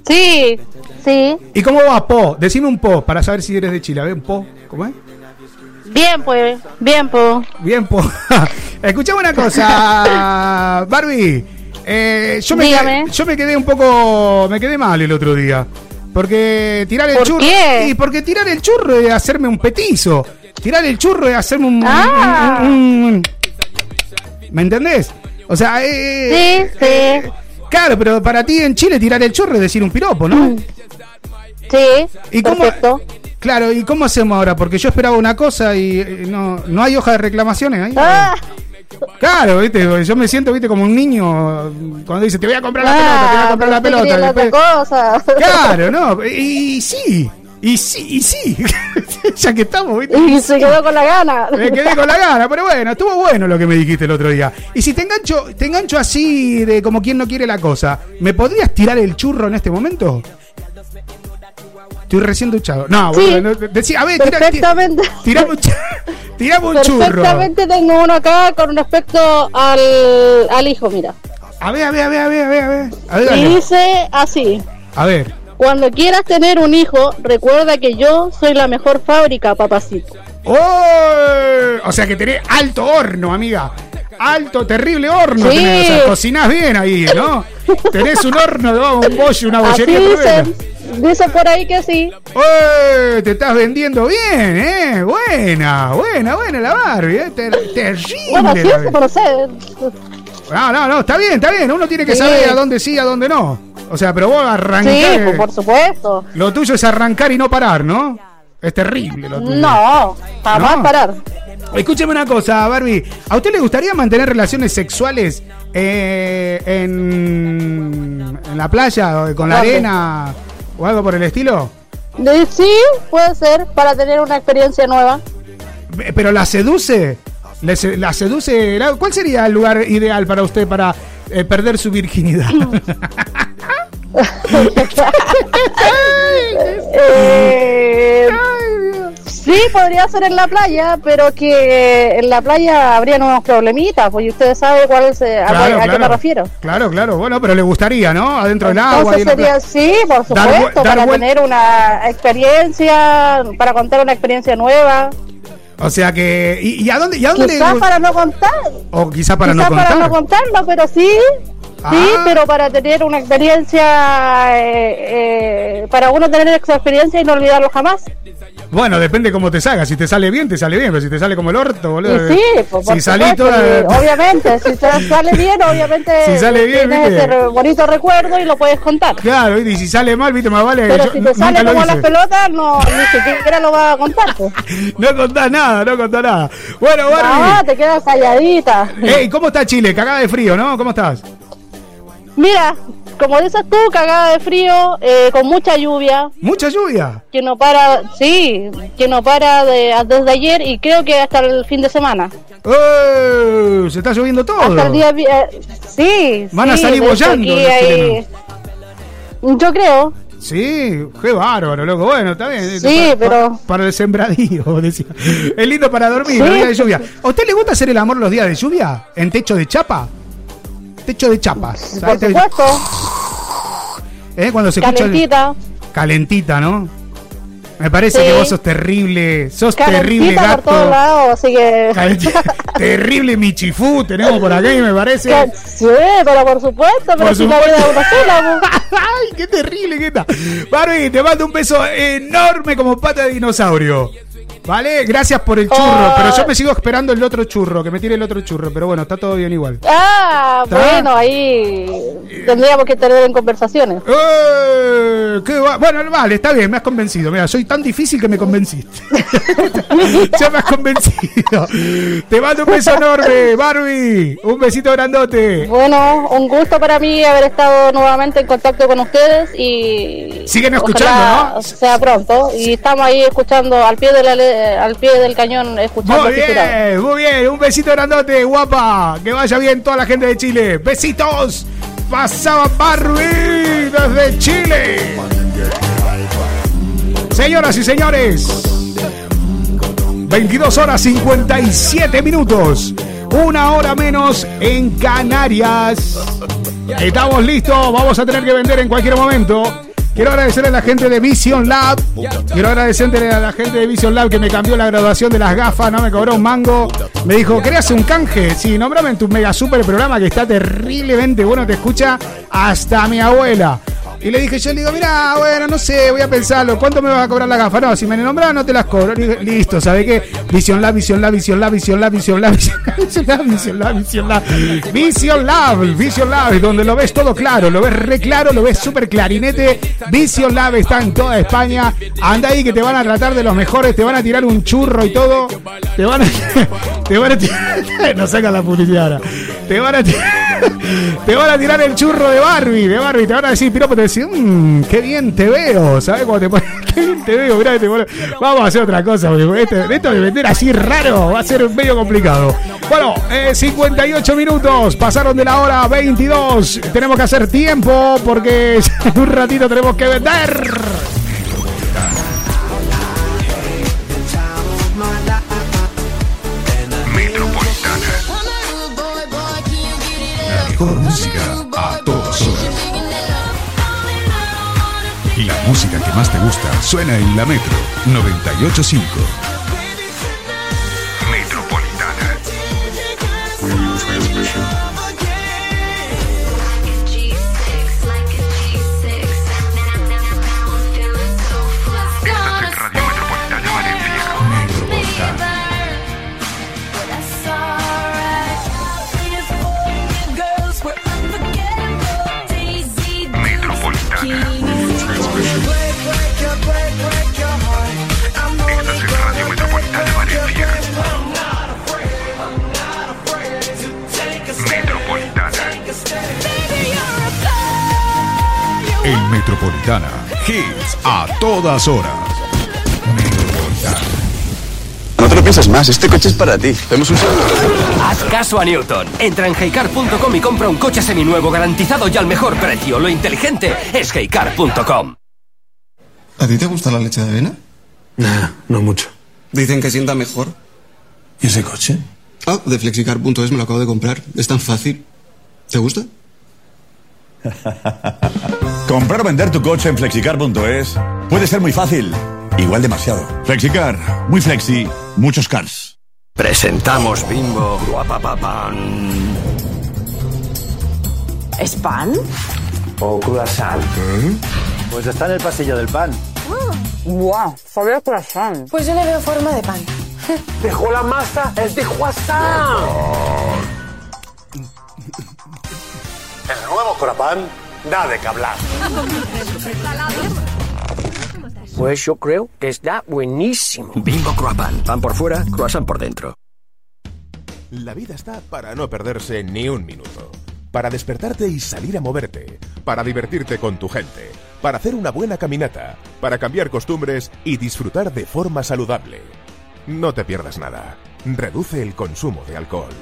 Sí, sí. ¿Y cómo va Po? Decime un Po para saber si eres de Chile. A ver, un Po, ¿cómo es? Bien, pues. Bien, pues. Bien, Po. Escuchame una cosa, Barbie. Eh, yo, me Dígame. quedé, yo me quedé un poco. Me quedé mal el otro día. Porque tirar el ¿Por churro. qué? Y porque tirar el churro es hacerme un petizo. Tirar el churro es hacerme un. Ah. un- un- un- ¿Me entendés? O sea, eh, Sí, sí. Claro, pero para ti en Chile tirar el churro es decir un piropo, ¿no? Sí, ¿Y cómo- perfecto. Claro, ¿y cómo hacemos ahora? Porque yo esperaba una cosa y eh, no, no hay hoja de reclamaciones ahí. Ah, Claro, viste, yo me siento, viste, como un niño cuando dice, te voy a comprar la pelota, te voy a comprar la pelota. otra cosa. Claro, no, y, y sí, y sí, y sí, ya que estamos, viste. Y se quedó con la gana. Me quedé con la gana, pero bueno, estuvo bueno lo que me dijiste el otro día. Y si te engancho, te engancho así de como quien no quiere la cosa, ¿me podrías tirar el churro en este momento? Estoy recién duchado. No, Sí. bueno, no, decí- a ver, tira, Perfectamente. tirame un, ch- tirame un churro. Perfectamente tengo uno acá con respecto al, al hijo, mira. A ver, a ver, a ver, a ver, a ver, a ver. A ver, Y dice así. A ver. Cuando quieras tener un hijo, recuerda que yo soy la mejor fábrica, papacito. ¡Oh! O sea que tenés alto horno, amiga. Alto, terrible horno. Sí. tenés, o sea, cocinás bien ahí, ¿no? Tenés un horno, ¿no? un bollo, una Así bollería. tremenda. Dicen por ahí que sí. Te estás vendiendo bien, ¿eh? Buena, buena, buena la Barbie, ¿eh? Ter- terrible. Bueno, sí, la- pero sé. No, no, no, está bien, está bien. Uno tiene que Sí. saber a dónde sí, a dónde no. O sea, pero vos arrancás. Sí, pues, por supuesto. Lo tuyo es arrancar y no parar, ¿no? Es terrible lo tuyo. No, jamás No. parar. Escúcheme una cosa, Barbie. ¿A usted le gustaría mantener relaciones sexuales eh, en, en la playa con la ¿Dónde? arena o algo por el estilo? Sí, puede ser, para tener una experiencia nueva. ¿Pero la seduce? ¿Le se- ¿La seduce? ¿Cuál sería el lugar ideal para usted para eh, perder su virginidad? Eh, sí, podría ser en la playa, pero que en la playa habría unos problemitas, pues y ustedes saben cuál es, eh, a, Claro, cuál- a qué me refiero. Claro, claro. Bueno, pero le gustaría, ¿no? Adentro del agua. Entonces sería, sí, por supuesto, dar para tener una experiencia, para contar una experiencia nueva. O sea que. ¿Y, y a dónde, y a dónde le Quizás gu- para no contar, O quizá para quizás no para contar. no contarlo, pero sí, sí, Ah. pero para tener una experiencia, eh, eh, para uno tener esa experiencia y no olvidarlo jamás. Bueno, depende cómo te salga. Si te sale bien, te sale bien. Pero si te sale como el orto, boludo. Y sí, pues, si toda. y obviamente, si te sale bien, obviamente Si sale bien, tienes ¿viste? ese bonito recuerdo y lo puedes contar. Claro, y si sale mal, viste, más vale. Pero yo si te sale como las pelotas, no, ni siquiera lo vas a contar. pues. No contás nada, no contás nada. Bueno, No, Barbie. te quedas calladita. Ey, ¿cómo está Chile? Cagada de frío, ¿no? ¿Cómo estás? Mira, como dices tú, cagada de frío, eh, con mucha lluvia, Mucha lluvia. que no para, sí, que no para de, desde ayer y creo que hasta el fin de semana. ¡Eh! Se está lloviendo todo. Hasta el día, eh, sí. Van a salir los hay- Yo creo, Sí, qué bárbaro, loco. Bueno, está bien. Sí, pero- pa- para el sembradío, decía. Es lindo para dormir, Sí. los días de lluvia. ¿A usted le gusta hacer el amor los días de lluvia? ¿En techo de chapa? Techo de chapas. por supuesto, ¿Eh? Cuando se escucha. calentita. Calentita, ¿no? Me parece Sí. que vos sos terrible. Sos terrible Calentita por todos gato. lados, así que... Calentita. terrible michifú tenemos por y me parece. Que- Sí, pero por supuesto, pero Por si vida es una sola, pues. ¡Ay, qué terrible que está! Barbie, te mando un beso enorme como pata de dinosaurio. ¿Vale? Gracias por el churro. Oh. Pero yo me sigo esperando el otro churro, que me tire el otro churro. Pero bueno, está todo bien igual. Ah, ¿Está? bueno, ahí tendríamos que tener en conversaciones. ¡Eh! qué va- Bueno, vale, está bien, me has convencido. Mira, soy tan difícil que me convenciste. ya me has convencido. Te mando un beso enorme, Barbie. Un besito grandote. Bueno, un gusto para mí haber estado nuevamente en contacto con ustedes y Siguen escuchando, ¿no? Sea pronto y estamos ahí escuchando al pie de la al pie del cañón escuchando Muy bien, muy bien. Un besito grandote, guapa. Que vaya bien toda la gente de Chile. Besitos. Pasaba Barbie desde Chile. Señoras y señores. 22 horas 57 minutos. Una hora menos en Canarias. Estamos listos. Vamos a tener que vender en cualquier momento. Quiero agradecerle a la gente de Vision Lab. Quiero agradecerle a la gente de Vision Lab que me cambió la graduación de las gafas. No me cobró un mango. Me dijo, ¿querés un canje? Sí, nómbrame en tu mega super programa que está terriblemente bueno. Te escucha hasta mi abuela. Y le dije, yo le digo, mira, bueno, no sé, voy a pensarlo. ¿Cuánto me vas a cobrar la gafa? No, si me nombras no te las cobro. Dije, Listo, ¿sabe qué? Vision Lab, Vision Lab, Vision Lab, Vision Lab, Vision Lab, Vision Lab, Vision Lab, Vision Lab, Vision Lab, Vision Lab, donde lo ves todo claro, lo ves re claro, lo ves súper clarinete. Vision Lab está en toda España. Anda ahí que te van a tratar de los mejores, te van a tirar un churro y todo. Te van a, te van a tirar, no saca la publicidad ahora. Te van a tirar, te van a tirar el churro de Barbie, de Barbie, te van a decir, piropo, te decir, mmm, qué bien te veo, ¿sabes? Cuando te pones, qué bien te veo, mirá, te pones- vamos a hacer otra cosa, porque esto, esto de vender así raro va a ser medio complicado. Bueno, eh, 58 minutos, pasaron de la hora 22, tenemos que hacer tiempo porque en un ratito tenemos que vender. Metropolitana. La mejor música a todas La música que más te gusta suena en la Metro 985. Metropolitana. Hits a todas horas. Metropolitana. No te lo pienses más, este coche es para ti. Haz caso a Newton. Entra en heycar.com y compra un coche seminuevo garantizado y al mejor precio. Lo inteligente es heycar.com. ¿A ti te gusta la leche de avena? Nah, no mucho. Dicen que sienta mejor. ¿Y ese coche? Ah, de flexicar.es me lo acabo de comprar. Es tan fácil. ¿Te gusta? Comprar o vender tu coche en flexicar.es puede ser muy fácil, igual demasiado. Flexicar, muy flexi, muchos cars. Presentamos Bimbo Guapapapan. ¿Es pan? O croissant. Pues está en el pasillo del pan. ¡Guau! Sabe a corazón. Pues yo le veo forma de pan. Dejó la masa, es de croissant. El nuevo croissant da de que hablar. Pues yo creo que está buenísimo. Bimbo Croissant. Pan por fuera, croissant por dentro. La vida está para no perderse ni un minuto. Para despertarte y salir a moverte. Para divertirte con tu gente. Para hacer una buena caminata. Para cambiar costumbres y disfrutar de forma saludable. No te pierdas nada. Reduce el consumo de alcohol.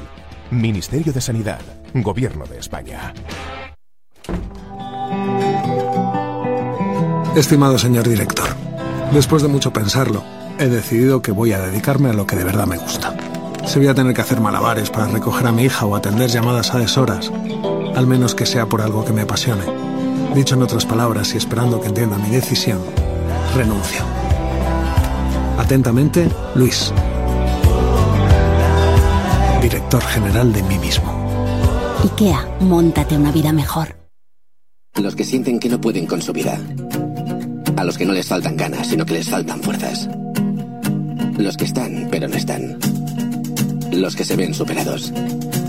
Ministerio de Sanidad. Gobierno de España. Estimado señor director, después de mucho pensarlo, he decidido que voy a dedicarme a lo que de verdad me gusta. Si voy a tener que hacer malabares para recoger a mi hija o atender llamadas a deshoras, al menos que sea por algo que me apasione. Dicho en otras palabras y esperando que entienda mi decisión, renuncio. Atentamente, Luis. Director general de mí mismo. IKEA, móntate una vida mejor. Los que sienten que no pueden con su vida. A los que no les faltan ganas, sino que les faltan fuerzas. Los que están, pero no están. Los que se ven superados.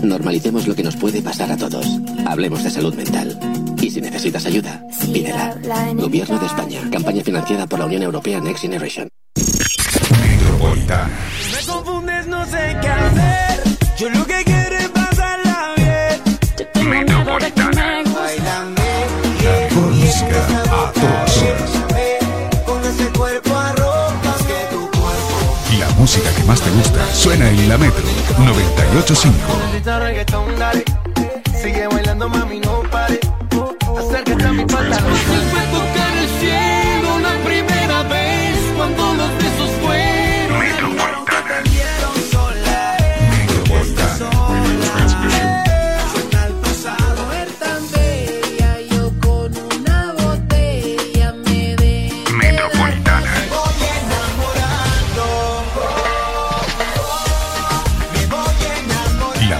Normalicemos lo que nos puede pasar a todos. Hablemos de salud mental. Y si necesitas ayuda, pídela. Gobierno de España. Campaña financiada por la Unión Europea Next Generation. Metropolitana. Me confundes, no sé qué hacer. Yo lo que quiero es pasarla bien. Yo tengo miedo de que me La mejor música a todas horas. Con ese cuerpo arropas que tu cuerpo. La música que más te gusta suena en la Metro 985. Necesita reggaetón, dale. Sigue bailando, mami, no pare. Acércate a mi pantalón.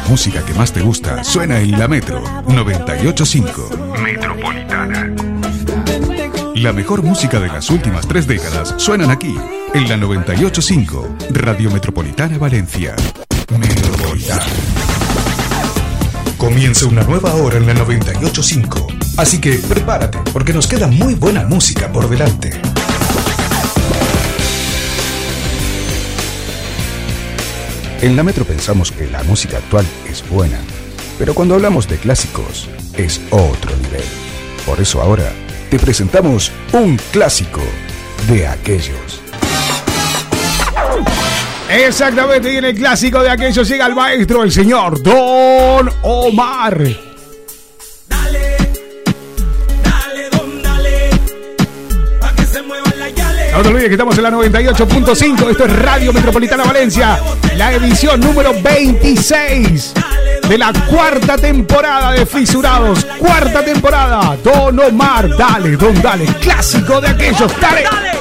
música que más te gusta suena en la Metro 985. Metropolitana. La mejor música de las últimas tres décadas suenan aquí, en la 985, Radio Metropolitana Valencia. Metropolitana. Comienza una nueva hora en la 985, así que prepárate porque nos queda muy buena música por delante. En la Metro pensamos que la música actual es buena, pero cuando hablamos de clásicos es otro nivel. Por eso ahora te presentamos un clásico de aquellos. Exactamente, y en el clásico de aquellos llega el maestro, el señor Don Omar. que estamos en la 98.5. Esto es Radio Metropolitana Valencia, la edición número 26 de la cuarta temporada de Fisurados. Cuarta temporada, Don Omar, dale, don, dale, clásico de aquellos, dale.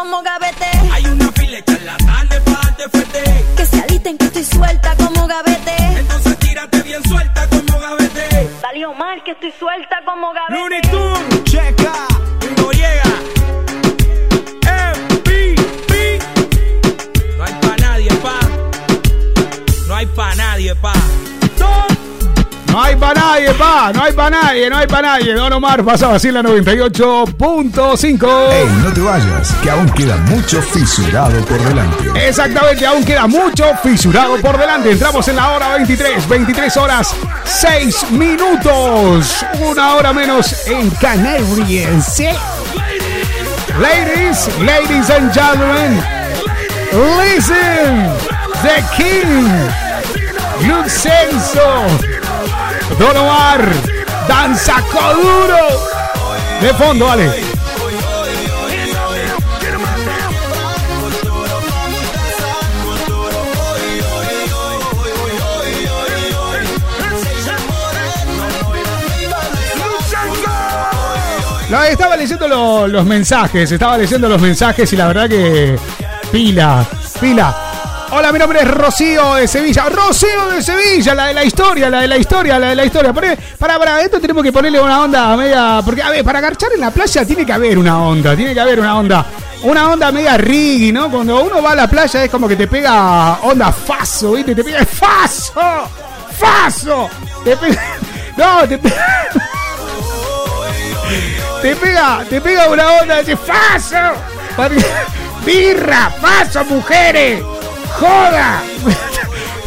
como gaveta. no hay para nadie, no hay para nadie. Don Omar pasa a vacilar 98.5. Ey, no te vayas, que aún queda mucho fisurado por delante. Exactamente, aún queda mucho fisurado por delante. Entramos en la hora 23, 23 horas, 6 minutos. Una hora menos en Canarias. Ladies, ladies and gentlemen, listen, the king, Luxenso. Dolo Bar, Danza Coduro. De fondo, vale. No, estaba leyendo lo, los mensajes, estaba leyendo los mensajes y la verdad que pila, pila. Hola, mi nombre es Rocío de Sevilla. Rocío de Sevilla, la de la historia, la de la historia, la de la historia. Poné- para, para, esto tenemos que ponerle una onda media. Porque, a ver, para agarchar en la playa tiene que haber una onda, tiene que haber una onda. Una onda media riggy, ¿no? Cuando uno va a la playa es como que te pega onda faso, ¿viste? Te pega faso, faso. Te pega. No, te pega. Te pega, te pega una onda de faso. Birra, faso, mujeres. ¡Joda!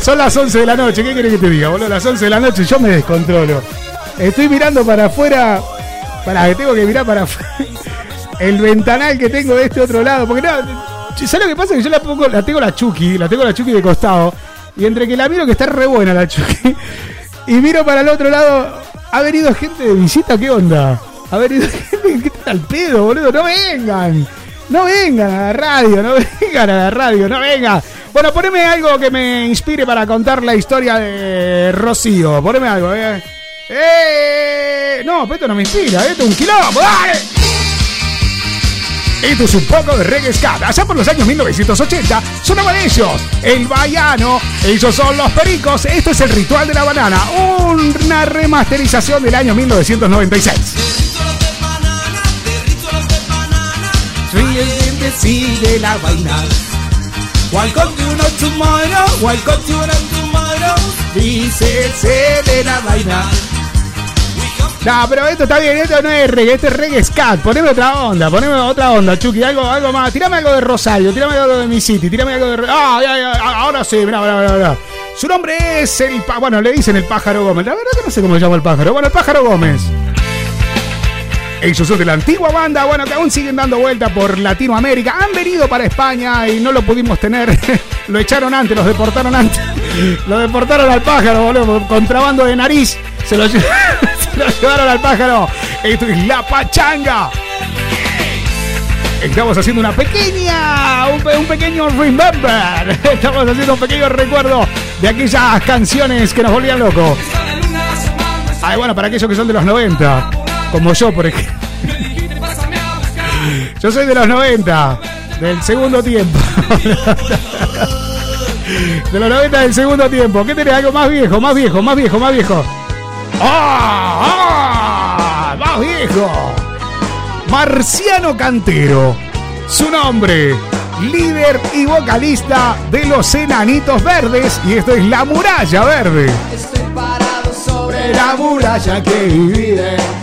Son las 11 de la noche, ¿qué querés que te diga, boludo? Las 11 de la noche yo me descontrolo. Estoy mirando para afuera. Para que tengo que mirar para afuera. El ventanal que tengo de este otro lado. Porque no. ¿Sabes lo que pasa? Que yo la pongo, la tengo la Chucky, la tengo la Chucky de costado. Y entre que la miro que está re buena la Chucky. Y miro para el otro lado. ¿Ha venido gente de visita? ¿Qué onda? ¿Ha venido gente que está al pedo, boludo? No vengan. No vengan a la radio, no vengan a la radio, no vengan. Bueno, poneme algo que me inspire para contar la historia de Rocío. Poneme algo, eh. ¡Eh! No, esto no me inspira, esto es un quilombo, dale. Esto es un poco de reggae ska. Allá por los años 1980 sonaban ellos, el Baiano. Ellos son los Pericos. Esto es el ritual de la banana. Una remasterización del año 1996. Sí, de la vaina. Welcome to no tomorrow, welcome to no tomorrow. Dice de la vaina. No, pero esto está bien, esto no es reggae, esto es reggae scat. Poneme otra onda, poneme otra onda, Chucky, algo, algo más. Tirame algo de Rosario, tirame algo de mi city, tirame algo de. Ah, ya, ya, ahora sí, mirá, mirá, mirá. Su nombre es el. Bueno, le dicen el pájaro Gómez. La verdad que no sé cómo se llama el pájaro. Bueno, el pájaro Gómez. Ellos son de la antigua banda, bueno, que aún siguen dando vuelta por Latinoamérica. Han venido para España y no lo pudimos tener. lo echaron antes, los deportaron antes. lo deportaron al pájaro, boludo, contrabando de nariz. Se lo, llevaron al pájaro. Esto es La Pachanga. Estamos haciendo una pequeña, un, un pequeño remember. Estamos haciendo un pequeño recuerdo de aquellas canciones que nos volvían locos. Ay, bueno, para aquellos que son de los 90, como yo, por ejemplo. Yo soy de los 90, del segundo tiempo. De los 90 del segundo tiempo. ¿Qué tenés? Algo más viejo, más viejo, más viejo, más viejo. ¡Ah! ¡Ah! ¡Más viejo! Marciano Cantero. Su nombre, líder y vocalista de los Enanitos Verdes. Y esto es La Muralla Verde. Estoy parado sobre La muralla que divide.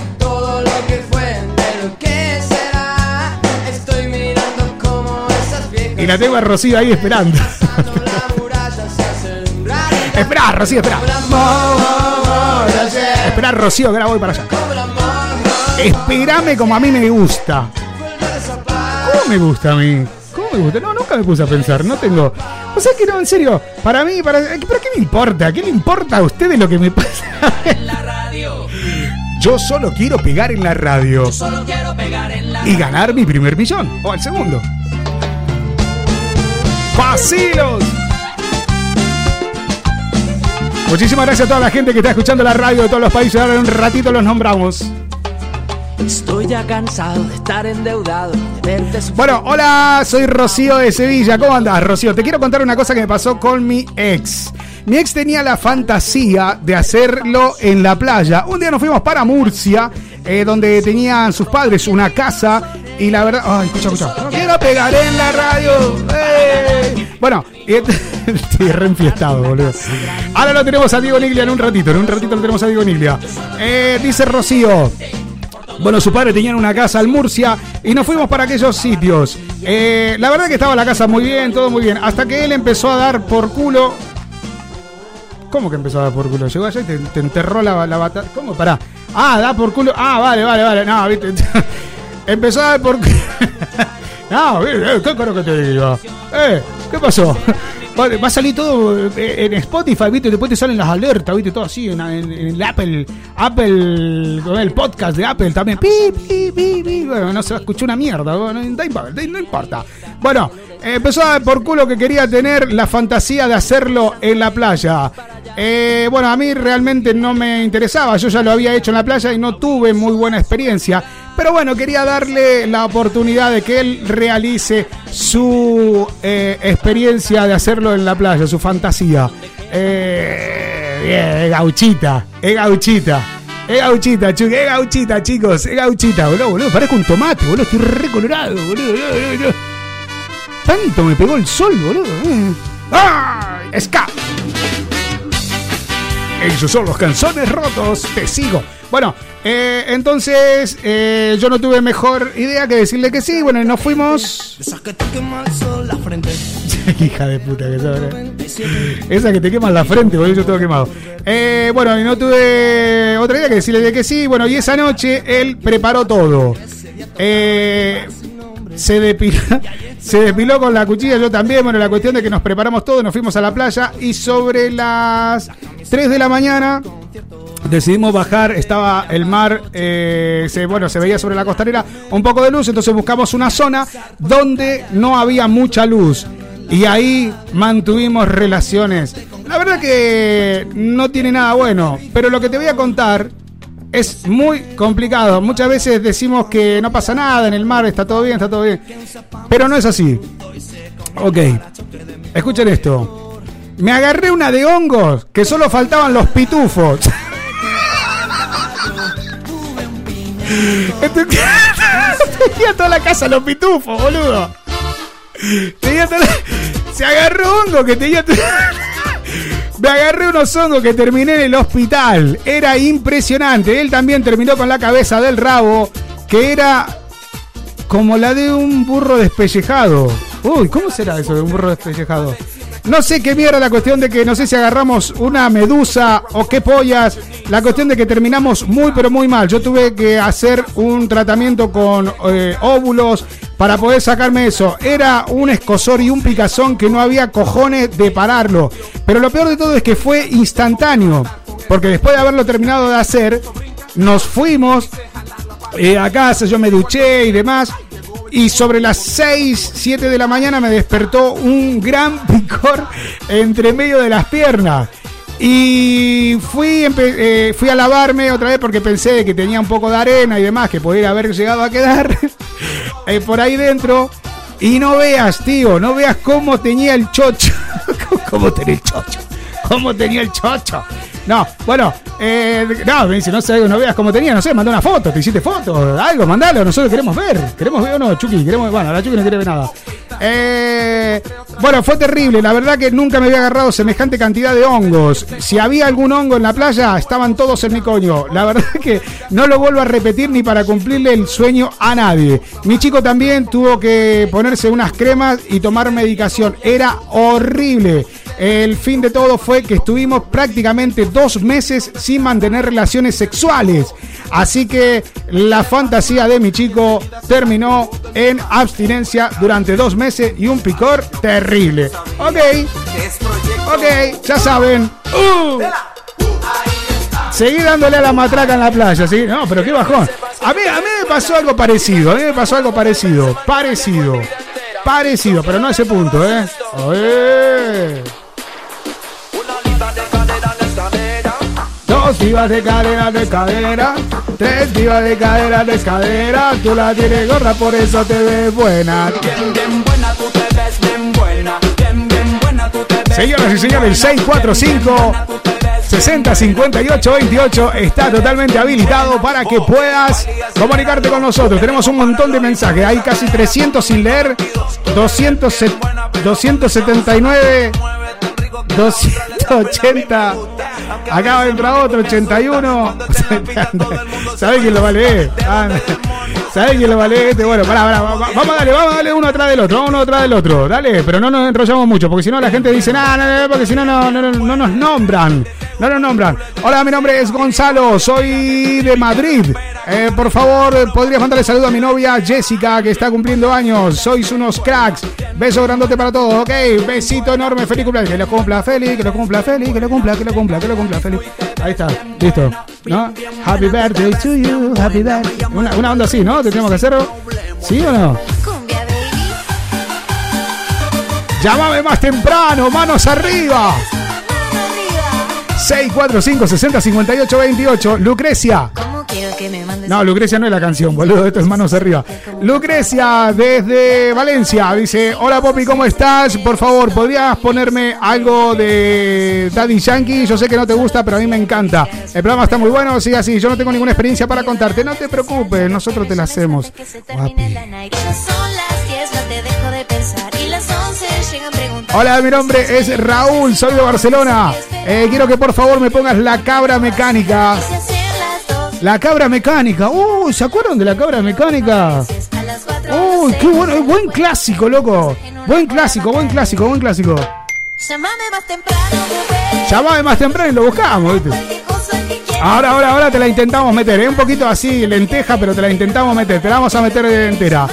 La tengo a Rocío ahí esperando. Espera, Rocío, espera. Espera, Rocío, que ahora voy para allá. Espérame como a mí me gusta. ¿Cómo me gusta a mí? ¿Cómo me gusta? No, nunca me puse a pensar. No tengo. O sea que no, en serio. Para mí, para. ¿Pero qué me importa? ¿Qué le importa a ustedes lo que me pasa? Yo solo quiero pegar en la radio. Solo quiero pegar en la Y ganar mi primer millón. O el segundo. ¡Vacilos! Muchísimas gracias a toda la gente que está escuchando la radio de todos los países. Ahora en un ratito los nombramos. Estoy ya cansado de estar endeudado, de verte sufrir. Bueno, hola, soy Rocío de Sevilla. ¿Cómo andás, Rocío? Te quiero contar una cosa que me pasó con mi ex. Mi ex tenía la fantasía de hacerlo en la playa. Un día nos fuimos para Murcia, eh, donde tenían sus padres una casa. Y la verdad. Ay, escucha, escucha. Quiero pegar en la radio. ¡eh! Bueno, este- estoy re enfiestado, boludo. Ahora lo tenemos a Diego Niglia en un ratito. En un ratito lo tenemos a Diego Niglia. Eh, dice Rocío. Bueno, su padre tenían una casa en Murcia y nos fuimos para aquellos sitios. Eh, la verdad que estaba la casa muy bien, todo muy bien. Hasta que él empezó a dar por culo. ¿Cómo que empezó a dar por culo? Llegó allá y te, te enterró la, la batalla. ¿Cómo? Pará. Ah, da por culo. Ah, vale, vale, vale. No, viste. empezó a dar por culo. no, eh, ¿qué creo que te diga? Eh, ¿qué pasó? Va a salir todo eh, en Spotify, ¿viste? Después te salen las alertas, ¿viste? Todo así en, Apple, Apple, el podcast de Apple también. Pi, pi, pi, pi. Bueno, no se va a escuchar una mierda, bueno, no, importa, no importa. Bueno, eh, empezó por culo que quería tener la fantasía de hacerlo en la playa. Eh, bueno, a mí realmente no me interesaba. Yo ya lo había hecho en la playa y no tuve muy buena experiencia. Pero bueno, quería darle la oportunidad de que él realice su eh, experiencia de hacerlo en la playa, su fantasía. Eh, gauchita, es gauchita. Es gauchita, chu- es gauchita, chicos, es gauchita, boludo, boludo, parezco un tomate, boludo, estoy recolorado, boludo, boludo, boludo. Tanto me pegó el sol, boludo. eh. ¡Ay! Esos son los canzones rotos, te sigo. Bueno, eh, entonces eh, yo no tuve mejor idea que decirle que sí. Bueno, y nos fuimos. Hija de puta que ¿eh? Esa que te quema la frente, boludo, yo todo quemado. Eh, bueno, y no tuve otra idea que decirle que sí. Bueno, y esa noche él preparó todo. Eh, se depiló, se depiló con la cuchilla, yo también. Bueno, la cuestión de que nos preparamos todo, nos fuimos a la playa y sobre las 3 de la mañana decidimos bajar. Estaba el mar, eh, se, bueno, se veía sobre la costanera un poco de luz, entonces buscamos una zona donde no había mucha luz. Y ahí mantuvimos relaciones. La verdad que no tiene nada bueno, pero lo que te voy a contar es muy complicado. Muchas veces decimos que no pasa nada en el mar, está todo bien, está todo bien. Pero no es así. Ok, escuchen esto. Me agarré una de hongos que solo faltaban los pitufos. Tenía toda la casa los pitufos, boludo. Tenía toda la- Se agarró hongo que tenía. Me agarré unos hongos que terminé en el hospital. Era impresionante. Él también terminó con la cabeza del rabo, que era como la de un burro despellejado. Uy, ¿cómo será eso de un burro despellejado? No sé qué mierda la cuestión de que no sé si agarramos una medusa o qué pollas. La cuestión de que terminamos muy pero muy mal. Yo tuve que hacer un tratamiento con eh, óvulos para poder sacarme eso. Era un escosor y un picazón que no había cojones de pararlo. Pero lo peor de todo es que fue instantáneo. Porque después de haberlo terminado de hacer, nos fuimos eh, a casa, yo me duché y demás. Y sobre las 6, 7 de la mañana me despertó un gran picor entre medio de las piernas. Y fui, eh, fui a lavarme otra vez porque pensé que tenía un poco de arena y demás que podría haber llegado a quedar eh, por ahí dentro. Y no veas, tío, no veas cómo tenía el chocho. cómo tenía el chocho. Cómo tenía el chocho. No, bueno, eh, no, me dice, no sé, no veas cómo tenía, no sé, mandá una foto, te hiciste foto, algo, mandalo, nosotros queremos ver, queremos ver o no, Chucky, queremos, bueno, la Chucky no quiere ver nada. Eh, bueno, fue terrible, la verdad que nunca me había agarrado semejante cantidad de hongos. Si había algún hongo en la playa, estaban todos en mi coño. La verdad que no lo vuelvo a repetir ni para cumplirle el sueño a nadie. Mi chico también tuvo que ponerse unas cremas y tomar medicación. Era horrible. El fin de todo fue que estuvimos prácticamente dos meses sin mantener relaciones sexuales. Así que la fantasía de mi chico terminó en abstinencia durante dos meses y un picor terrible. Ok, ok, ya saben. Uh. Seguí dándole a la matraca en la playa, ¿sí? No, pero qué bajón. A mí, a mí me pasó algo parecido, a mí me pasó algo parecido. Parecido. Parecido, pero no a ese punto, ¿eh? Oye. Dos vivas de cadera, de cadera. Tres vivas de cadera, de cadera. Tú la tienes gorra, por eso te ves buena. Bien, bien buena, tú te ves bien buena. Bien, buena, tú te ves Señoras y señores, el 645. 60 58 28 está totalmente habilitado para que puedas comunicarte con nosotros. Tenemos un montón de mensajes, hay casi 300 sin leer, 200, 279, 200, 80. Acá entra otro, 81. ¿Sabés quién lo vale? Ah, quién lo vale este? Bueno, pará, pará, vamos a darle, vamos a darle uno atrás del otro, uno atrás del otro. Dale, pero no nos enrollamos mucho, porque si no la gente dice, nada, porque si no no, no, no nos nombran. No nos nombran. Hola, mi nombre es Gonzalo, soy de Madrid. Eh, por favor, podrías mandarle saludo a mi novia Jessica, que está cumpliendo años. Sois unos cracks. Beso grandote para todos, ok. Besito enorme, feliz cumpleaños. Que lo cumpla Feli, que lo cumpla feliz, que lo cumpla, que lo cumpla, que lo cumpla feliz. Ahí está, listo. ¿No? Happy birthday to you, happy birthday. Una, una onda así, ¿no? ¿Tenemos que hacerlo? ¿Sí o no? Llámame más temprano, manos arriba. 645 60 58 28. Lucrecia. ¿Cómo quiero que me mandes? No, Lucrecia no es la canción, boludo. Esto es manos arriba. Lucrecia, desde Valencia, dice: Hola, Popi, ¿cómo estás? Por favor, ¿podrías ponerme algo de Daddy Yankee? Yo sé que no te gusta, pero a mí me encanta. El programa está muy bueno, sigue así. Yo no tengo ninguna experiencia para contarte. No te preocupes, nosotros te la hacemos. Guapi. Son las 10, no te dejo de pensar. Y las 11 llegan preguntas. Hola, mi nombre es Raúl, soy de Barcelona. Eh, quiero que por favor me pongas la cabra mecánica. La cabra mecánica. Uy, ¿se acuerdan de la cabra mecánica? Uy, qué bueno, eh, buen clásico, loco. Buen clásico, buen clásico, buen clásico. Llámame más temprano. Llamame más temprano y lo buscamos, ¿viste? Ahora, ahora, ahora te la intentamos meter. Es un poquito así, lenteja, pero te la intentamos meter. Te la vamos a meter entera.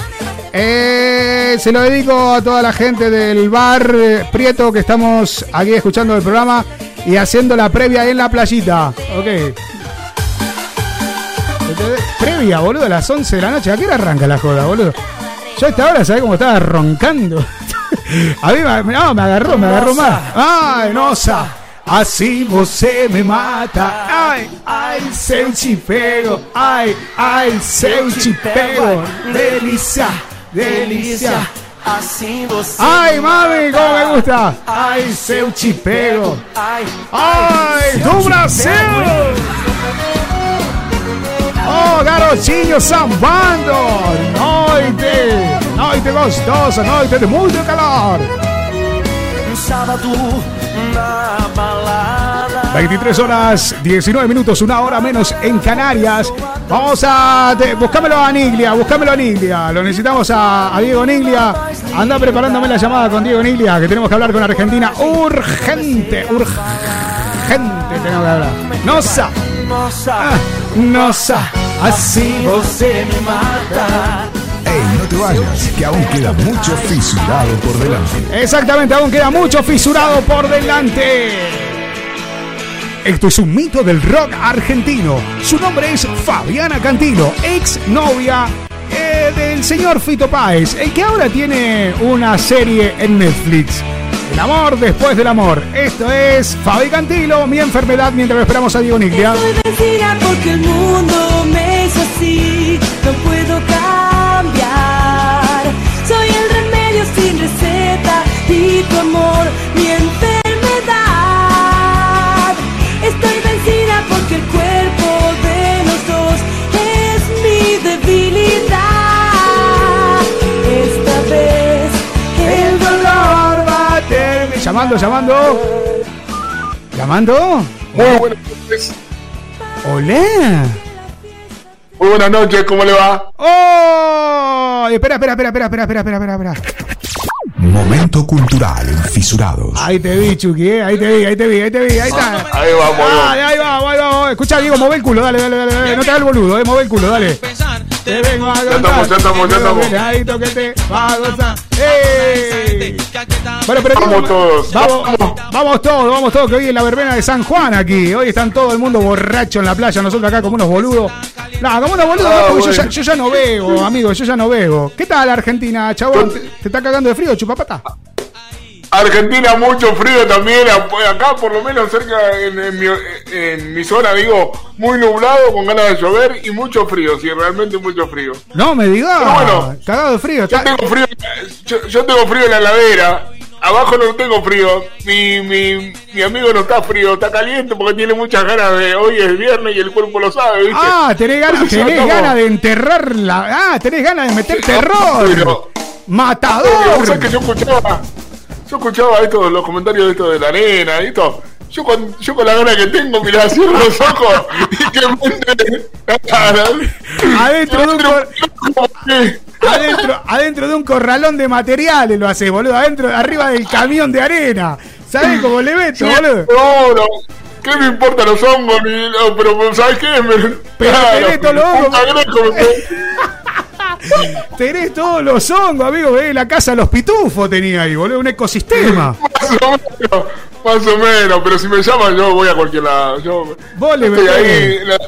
Eh, se lo dedico a toda la gente del bar eh, Prieto que estamos aquí escuchando el programa y haciendo la previa en la playita. Ok. Previa, boludo, a las 11 de la noche. ¿A qué hora arranca la joda, boludo? Yo a esta hora, ¿sabés cómo estaba roncando? a mí me, no, me agarró, me agarró más. ¡Ay, nosa! Así você me mata. Ai, ai, seu te pego. Ai, ai, seu te pego. Delícia, delícia. Assim você. Ai, mami, como me gusta. Ai, seu te pego. Ai, Ai, do Brasil. Oh, garotinho sambando. Noite, noite gostosa, noite de muito calor. Um sábado na balada. 23 horas, 19 minutos, una hora menos en Canarias. Vamos a. te- buscámelo a Niglia, buscámelo a Niglia. Lo necesitamos a, a Diego Niglia. Anda preparándome la llamada con Diego Niglia, que tenemos que hablar con Argentina. Urgente, urgente tenemos que hablar. Nosa, nosa, así você me mata. Ey, no te vayas, que aún queda mucho fisurado por delante. Exactamente, aún queda mucho fisurado por delante. Esto es un mito del rock argentino. Su nombre es Fabiana Cantilo, ex novia eh, del señor Fito Páez, el que ahora tiene una serie en Netflix. El amor después del amor. Esto es Fabi Cantilo, mi enfermedad, mientras esperamos a Diego Niglia. Porque el mundo me hizo así, no puedo cambiar. Soy el remedio sin receta y tu amor mi. Llamando, llamando. ¿Llamando? Muy buenas noches. Hola. Muy buenas noches, ¿cómo le va? ¡Oh! Espera, espera, espera, espera, espera, espera, espera, espera. Momento cultural en Fisurados. Ahí te vi, Chucky, ¿eh? ahí te vi, ahí te vi, ahí te vi, ahí está. Ahí vamos, ahí Dale, ahí vamos, ahí vamos. Escucha, Diego, mueve el culo, dale, dale, dale, dale. No te hagas el boludo, eh, mueve el culo, dale. Te vengo a Ya estamos, ya estamos, ya estamos. Que te va a gozar. ¡Ey! Bueno, pero Vamos Diego, todos. Vamos, vamos todos, vamos todos, que hoy es la verbena de San Juan aquí. Hoy están todo el mundo borracho en la playa, nosotros acá como unos boludos. No, como unos boludos, Ah, porque yo, ya, yo ya no veo, amigo, yo ya no veo. ¿Qué tal Argentina, chabón? ¿Te, te está cagando de frío, chupapata? Argentina, mucho frío también. a- Acá, por lo menos, cerca en, en mi, en mi zona, digo, muy nublado, con ganas de llover y mucho frío, sí, realmente mucho frío. No me digas, Pero bueno, cagado de frío. Yo está- tengo frío, yo, yo tengo frío en la heladera. Abajo no tengo frío. Mi, mi, mi amigo no está frío, está caliente porque tiene muchas ganas de. Hoy es viernes y el cuerpo lo sabe, ¿viste? Ah, tenés ganas, tenés ganas de enterrar la. Ah, tenés ganas de meter terror. pero- Matador. Vos sabés que yo escuchaba, yo escuchaba esto, los comentarios de esto de la arena y esto. Yo con, yo con la gana que tengo, mirá, cierro los ojos y que Adentro de un cor- adentro, adentro de un corralón de materiales lo haces, boludo. Adentro, arriba del camión de arena. ¿Sabés cómo le meto, boludo? No, no. ¿Qué me importan los hongos? Ni, no, pero ¿sabes qué? Me, Pero todos los hongos. me- Tenés todos los hongos, amigo. Ve la casa de los pitufos tenía ahí, boludo. Un ecosistema. Más o menos, más o menos, pero si me llaman yo voy a cualquier lado. Yo Vos le estoy metés. ahí en la,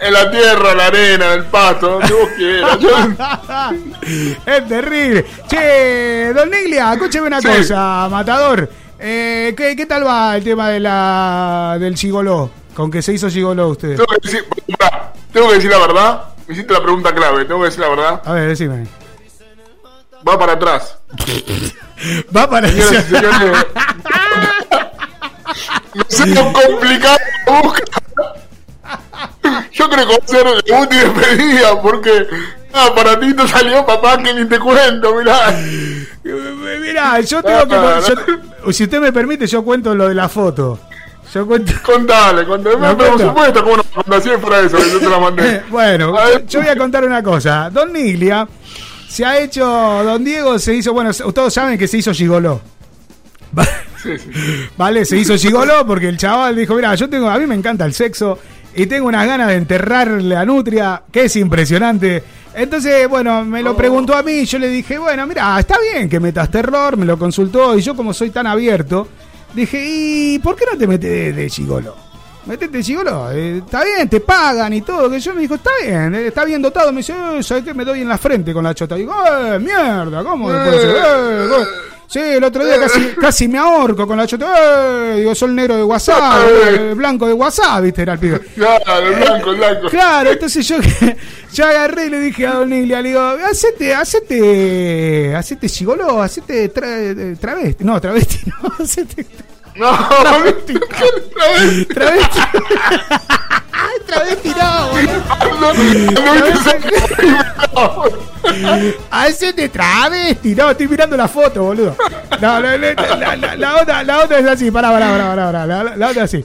en la tierra, en la arena, en el pasto, donde vos quieras. Yo- es terrible. Che, don Niglia, escúcheme una Sí. cosa, matador. Eh, ¿qué, ¿Qué tal va el tema de la del gigoló? Con que se hizo gigoló usted. Tengo que decir, pará, tengo que decir la verdad. Me hiciste la pregunta clave, tengo que decir la verdad. A ver, decime. Va para atrás. Va para y señores. no sé lo complicado busca. Yo creo que va a ser debut y despedida porque nada, para ti te salió papá que ni te cuento, mirá. Mirá, yo tengo que. yo- si usted me permite, yo cuento lo de la foto. Yo cuento. Contale, contale. ¿Lo Por supuesto, como una fundación de eso, que yo te la mandé. bueno, yo voy a contar una cosa. Don Niglia se ha hecho. Don Diego se hizo. Bueno, todos saben que se hizo gigoló. Sí, sí. ¿Vale? Se hizo gigoló porque el chaval dijo: Mira, yo tengo. A mí me encanta el sexo. Y tengo unas ganas de enterrarle a Nutria, que es impresionante. Entonces, bueno, me lo preguntó a mí. Yo le dije: Bueno, mira, está bien que metas terror. Me lo consultó. Y yo, como soy tan abierto, dije: ¿Y por qué no te metes de, de gigoló? Metete gigolo, eh, está bien, te pagan y todo. Que yo me dijo, está bien, eh, está bien dotado. Me dice, eh, ¿sabes qué? Me doy en la frente con la chota. Digo, eh, mierda, ¿cómo? Eh, ¿cómo? Sí, el otro día casi, casi me ahorco con la chota. Eh, digo, soy el negro de WhatsApp, eh, blanco de WhatsApp, viste, era el pibe. Claro, el blanco, el blanco. Claro, entonces yo, yo agarré y le dije a Don Niglia, le digo, hacete, hacete, hacete gigoló, hacete tra- travesti, no, travesti, no, hacete No, travesti, travesti, travesti no, boludo. Hacete travesti, no, estoy mirando la foto, boludo. No, la, la, la, la- otra, otra es así, pará, pará, pará, pará, pará, la, la otra es así.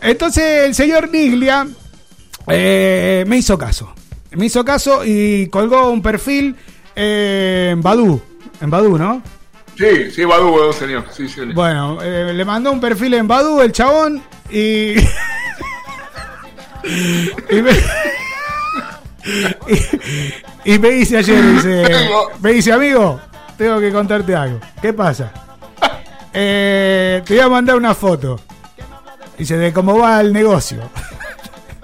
Entonces el señor Niglia eh, me hizo caso. Me hizo caso y colgó un perfil eh, en Badu. En Badu, ¿no? Sí, sí, Badu, Badu, señor. Sí, sí. Bueno, eh, le mandó un perfil en Badu el chabón y. y, me, y, y me dice ayer, dice, me dice, amigo, tengo que contarte algo. ¿Qué pasa? Eh, te voy a mandar una foto. Dice, de cómo va el negocio.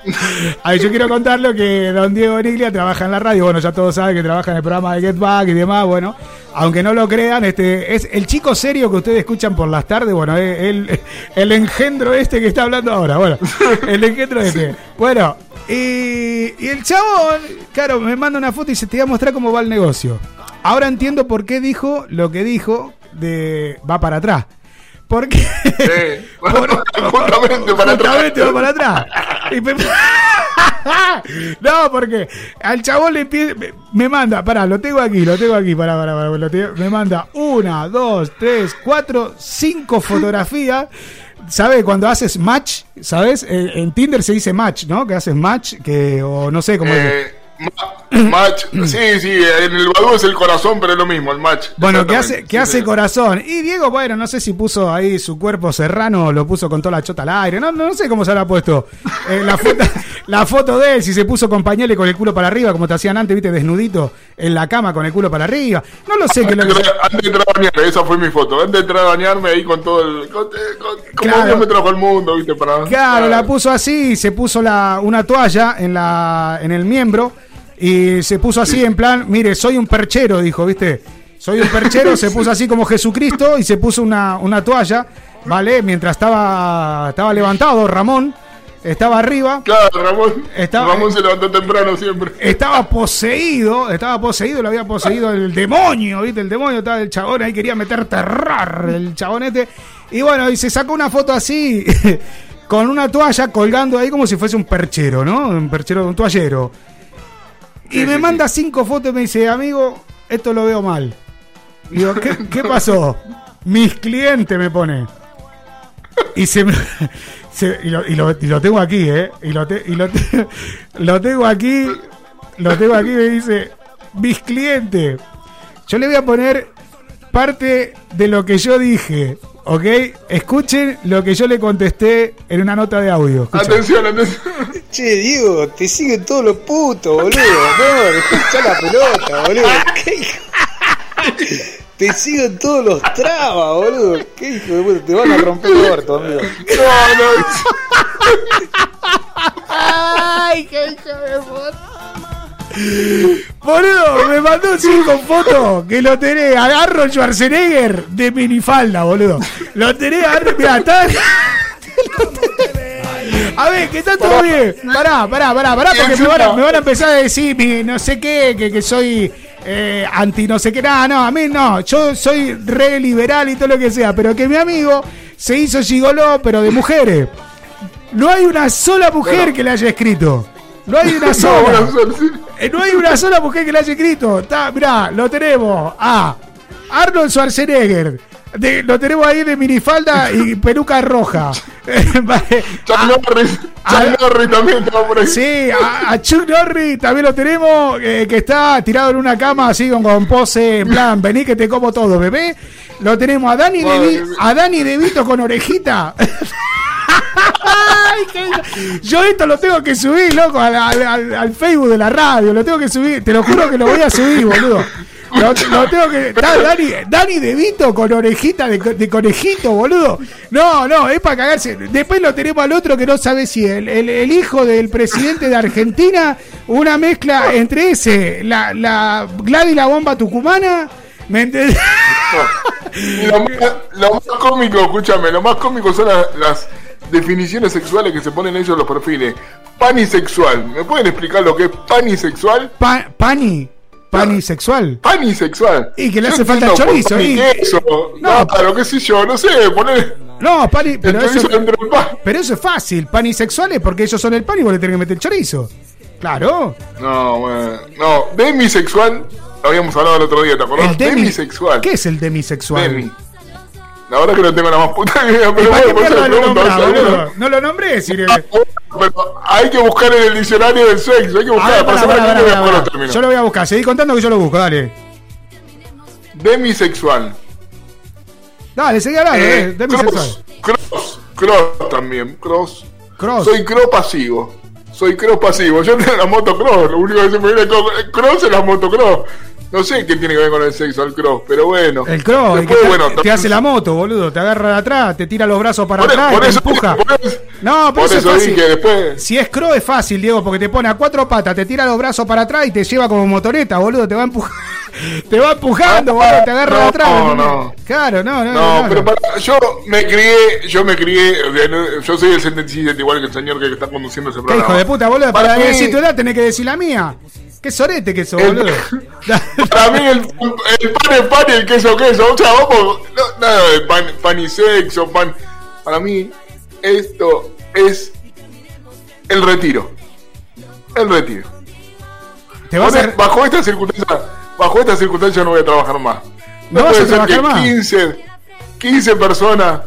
A ver, yo quiero contarlo que don Diego Niglia trabaja en la radio. Bueno, ya todos saben que trabaja en el programa de Get Back y demás. Bueno, aunque no lo crean, este es el chico serio que ustedes escuchan por las tardes. Bueno, es el, el engendro este que está hablando ahora. Bueno, el engendro este. Bueno, y, y el chabón, claro, me manda una foto y se te voy a mostrar cómo va el negocio. Ahora entiendo por qué dijo lo que dijo de va para atrás. Porque Sí, justamente para atrás. Justamente va para atrás. No, porque al chabón le pide, me, manda, pará, lo tengo aquí, lo tengo aquí, pará, pará, pará, me manda una, dos, tres, cuatro, cinco fotografías. ¿Sabes? Cuando haces match, ¿sabes? En Tinder se dice match, ¿no? Que haces match, que, o no sé cómo es. Eh, ma- match, sí, sí, en el Badu es el corazón, pero es lo mismo, el match. Bueno, que hace, que sí, hace corazón. Y Diego, bueno, no sé si puso ahí su cuerpo serrano o lo puso con toda la chota al aire. No, no, sé cómo se habrá puesto. Eh, la, foto, la foto de él, si se puso con pañales con el culo para arriba, como te hacían antes, viste, desnudito en la cama con el culo para arriba. No lo sé qué es lo que. Antes de entrar a bañarme, esa fue mi foto. Antes de entrar a bañarme ahí con todo el. Con, eh, con- como Claro. Dios me trajo al mundo, ¿viste? Para, Claro, la puso así, se puso la, una toalla en, la, en el miembro y se puso así en plan, mire, soy un perchero, dijo, ¿viste? Soy un perchero, se puso así como Jesucristo y se puso una, una toalla, ¿vale? Mientras estaba, estaba levantado Ramón, estaba arriba. Claro, Ramón, Estaba- Ramón se levantó temprano siempre. Estaba poseído, estaba poseído, lo había poseído el demonio, ¿viste? El demonio estaba el chabón ahí, quería meter terror el chabonete. Y bueno, y se sacó una foto así, con una toalla colgando ahí como si fuese un perchero, ¿no? Un perchero, un toallero. Y me manda cinco fotos y me dice, amigo, esto lo veo mal. Digo, ¿qué, qué pasó? Mis clientes me pone. Y se me. se- y, lo, y lo- y lo tengo aquí, ¿eh? Y lo, te- y lo, te- lo tengo aquí. Lo tengo aquí, me dice. Mis clientes. Yo le voy a poner parte de lo que yo dije. ¿Ok? Escuchen lo que yo le contesté en una nota de audio. Atención, atención. Che, Diego, te siguen todos los putos, boludo. No, echar la pelota, boludo. ¿Qué hijo? Te siguen todos los trabas, boludo. ¿Qué hijo de puta? Te van a romper el orto, amigo. ¡Ay, qué hijo de puta! Boludo, me mandó un sí con foto que lo tenés. Agarro Schwarzenegger de minifalda, boludo. Lo tenés, agarro. Mirá, está. A ver, que está todo bien. Pará, pará, pará, pará, porque me van a, me van a empezar a decir mi no sé qué, que, que soy eh, anti no sé qué. No, no, a mí no. Yo soy re liberal y todo lo que sea, pero que mi amigo se hizo gigoló, pero de mujeres. No hay una sola mujer que le haya escrito. No hay una sola. Eh, No hay una sola mujer que le haya escrito. Está, mirá, lo tenemos. A. Arnold Schwarzenegger. De- lo tenemos ahí de minifalda y peluca roja. Vale. Chuck Norris, Chuck Norris también estaba por ahí. Sí, a, a Chuck Norris también lo tenemos, eh, que está tirado en una cama así con, con pose, en plan, vení que te como todo, bebé. Lo tenemos a Dani, Devi- a Dani DeVito con orejita. Yo esto lo tengo que subir, loco, al, Facebook de la radio, lo tengo que subir, te lo juro que lo voy a subir, boludo. Lo, tengo que. Dani, Dani DeVito con orejita de, de conejito, boludo. No, no, es para cagarse. Después lo tenemos al otro que no sabe si el, el- hijo del presidente de Argentina, una mezcla entre ese, la, la Gladys la bomba tucumana. ¿Me entendés? Lo, más, lo cómico, escúchame, lo más cómico son las definiciones sexuales que se ponen ellos en los perfiles. Panisexual. ¿Me pueden explicar lo que es panisexual? Pa- pani. Panisexual. Panisexual. Y que le hace falta chorizo, y. No. No, claro, qué sé yo, no sé, poner. No, pani, pero eso, pero eso es fácil. Panisexuales porque ellos son el pan y vos le tenés que meter el chorizo. Claro. No, bueno. No, demisexual. Lo habíamos hablado el otro día, ¿te acordás? El demisexual. ¿Qué es el demisexual? Demi. La verdad que no tengo la más puta idea, pero ¿Para qué bueno, por eso lo boludo? No lo nombré, Sirve. Pero hay que buscar en el diccionario del sexo, hay que buscar, ver, para pará, saber pará, qué pará, voy a pará, poner los pará. términos. Yo lo voy a buscar. Seguí contando que yo lo busco, dale. Demisexual. Dale, seguí hablando, Eh, eh, demisexual. cross, cross, cross también, cross. Cross. Soy cross pasivo. Soy cross pasivo. Yo tengo la moto cross. Lo único que se me viene es cross es la moto cross. No sé qué tiene que ver con el sexo el cross, pero bueno. El cross, el que Después, te, bueno, te hace la moto, boludo. Te agarra de atrás, te tira los brazos para Por- atrás por y te empuja. por eso- no, pero por eso, eso es fácil. dije después. Si es cross es fácil, Diego, porque te pone a cuatro patas, te tira los brazos para atrás y te lleva como motoreta, boludo. Te va empujando. te va empujando, boludo. Te agarra de atrás. no, no. Claro, no, no. No, no, pero para- yo me crié, yo me crié, eh, yo soy el 77 igual que el señor que está conduciendo ese ¿Qué programa. hijo de puta, boludo? Para, Para mí- decir tu edad tenés que decir la mía. Qué sorete que sos, El- boludo. Para mí el, el pan es pan y el queso queso. O sea, vamos, no, nada de pan, pan y sexo, pan. Para mí esto es el retiro. El retiro. Te vas a- Bajo esta circunstancia, bajo esta circunstancia no voy a trabajar más. ¿No No, vas puede a ser que más? 15, 15 personas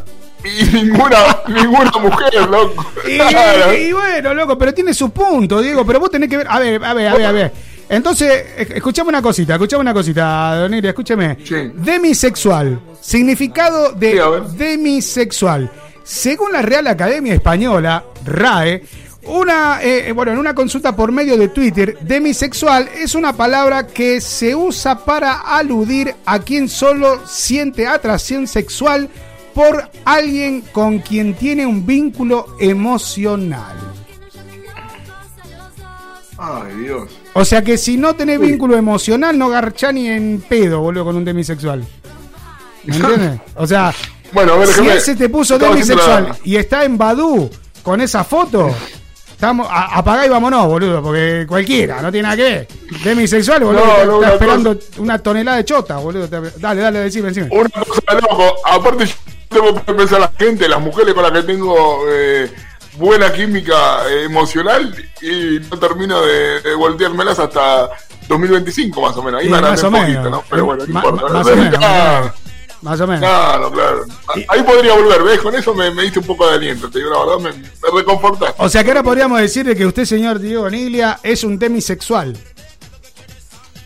y ninguna, ninguna mujer, loco. Y, Claro. y bueno, loco, pero tiene su punto, Diego. Pero vos tenés que ver. A ver, a ver, a ver, a ver. Entonces, esc- escuchame una cosita, escuchame una cosita, Don Iria, escúcheme. Demisexual. Significado de demisexual. Según la Real Academia Española, RAE, una, eh, bueno, en una consulta por medio de Twitter, demisexual es una palabra que se usa para aludir a quien solo siente atracción sexual por alguien con quien tiene un vínculo emocional. Ay, Dios. O sea que si no tenés vínculo emocional, no garchá ni en pedo, boludo, con un demisexual. ¿Me entiendes? O sea, Bueno, a ver, si él se te puso demisexual y está en Badu con esa foto, estamos, a- apagá y vámonos, boludo, porque cualquiera, no tiene nada que ver. Demisexual, boludo, No, está, no, está una esperando una tonelada de chota, boludo. Dale, dale, decime, decime. Una cosa de loco. Aparte, yo tengo que pensar la gente, las mujeres con las que tengo eh, buena química emocional y no termino de, de volteármelas hasta 2025 más o menos. Ahí me más o un poquito, menos. ¿no? Pero bueno, no importa. más o menos, Más o menos. Claro, claro. Ahí podría volver, ¿ves? Con eso me, me diste un poco de aliento, te digo la verdad, me, me reconfortaste. O sea que ahora podríamos decirle que usted, señor Diego Niglia, es un demisexual.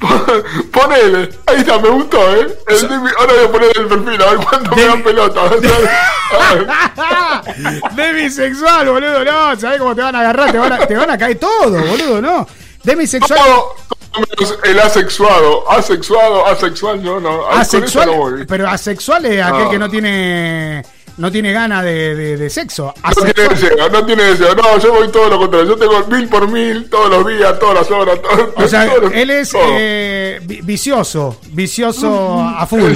Ponele, ahí está, me gustó, ¿eh? El demi- ahora voy a poner el perfil, a ver cuánto me dan pelota. Demisexual, boludo, no, ¿sabés cómo te van a agarrar? Te van a, te van a caer todo, boludo, no. Demisexual. El asexuado, asexuado, asexual, no, no. Asexual, no voy. pero asexual es aquel No. que no tiene no tiene ganas de, de- de sexo. No tiene deseo, no tiene deseo. No, yo voy todo lo contrario. Yo tengo mil por mil todos los días, todas las horas. todo- O sea, él es eh, vi- vicioso, vicioso a full.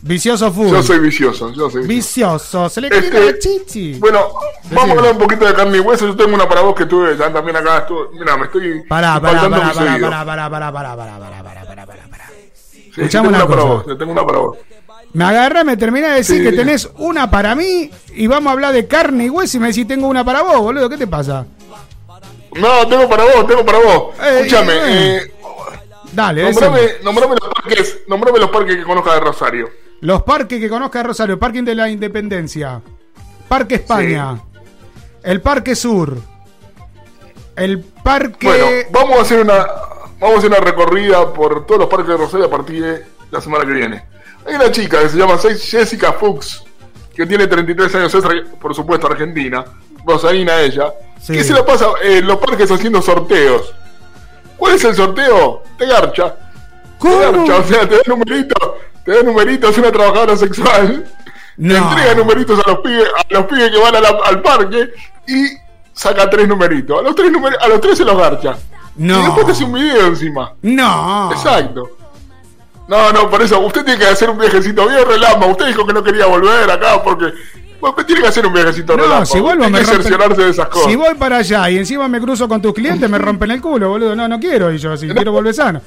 Vicioso full. Yo soy vicioso, yo soy vicioso. Se le Este, la chichi. Bueno, vamos a hablar un poquito de carne y hueso. Yo tengo una para vos que tuve ya también acá. Estuve, mira, me estoy. Pará, pará, pará, pará, pará, pará, pará, pará, pará, pará, pará, pará, pará, pará. Sí, Escuchame tengo una para vos. yo Tengo una para vos. Me agarra, me termina de decir Sí, que tenés una para mí y vamos a hablar de carne y hueso y me decís tengo una para vos, boludo. ¿Qué te pasa? No, tengo para vos, tengo para vos. Eh, Escúchame, eh, eh, Dale, nombrame, nombrame los parques, nombrame los parques que conozcas de Rosario. Los parques que conozca Rosario, Parque de la Independencia, Parque España, el Parque Sur, el Parque... Bueno, vamos a hacer una vamos a hacer una recorrida por todos los parques de Rosario a partir de la semana que viene. Hay una chica que se llama Jessica Fuchs, que tiene 33 años, es por supuesto argentina, rosarina ella, Sí. que se la pasa en los parques haciendo sorteos. ¿Cuál es el sorteo? Te garcha. Te garcha, o sea, te da numeritos, te da numeritos, es una trabajadora sexual. No. Le entrega numeritos a los pibes, a los pibes que van a la- al parque y saca tres numeritos. A los tres, a los tres se los garcha. No. Y después te hace un video encima. No. Exacto. No, no, por eso usted tiene que hacer un viajecito bien relámpago. Usted dijo que no quería volver acá porque. Bueno, tiene que hacer un viajecito No, si vuelvo me que cerciorarse de esas cosas. Si voy para allá y encima me cruzo con tus clientes, me rompen el culo, boludo. No, no quiero y yo así, quiero volver sano.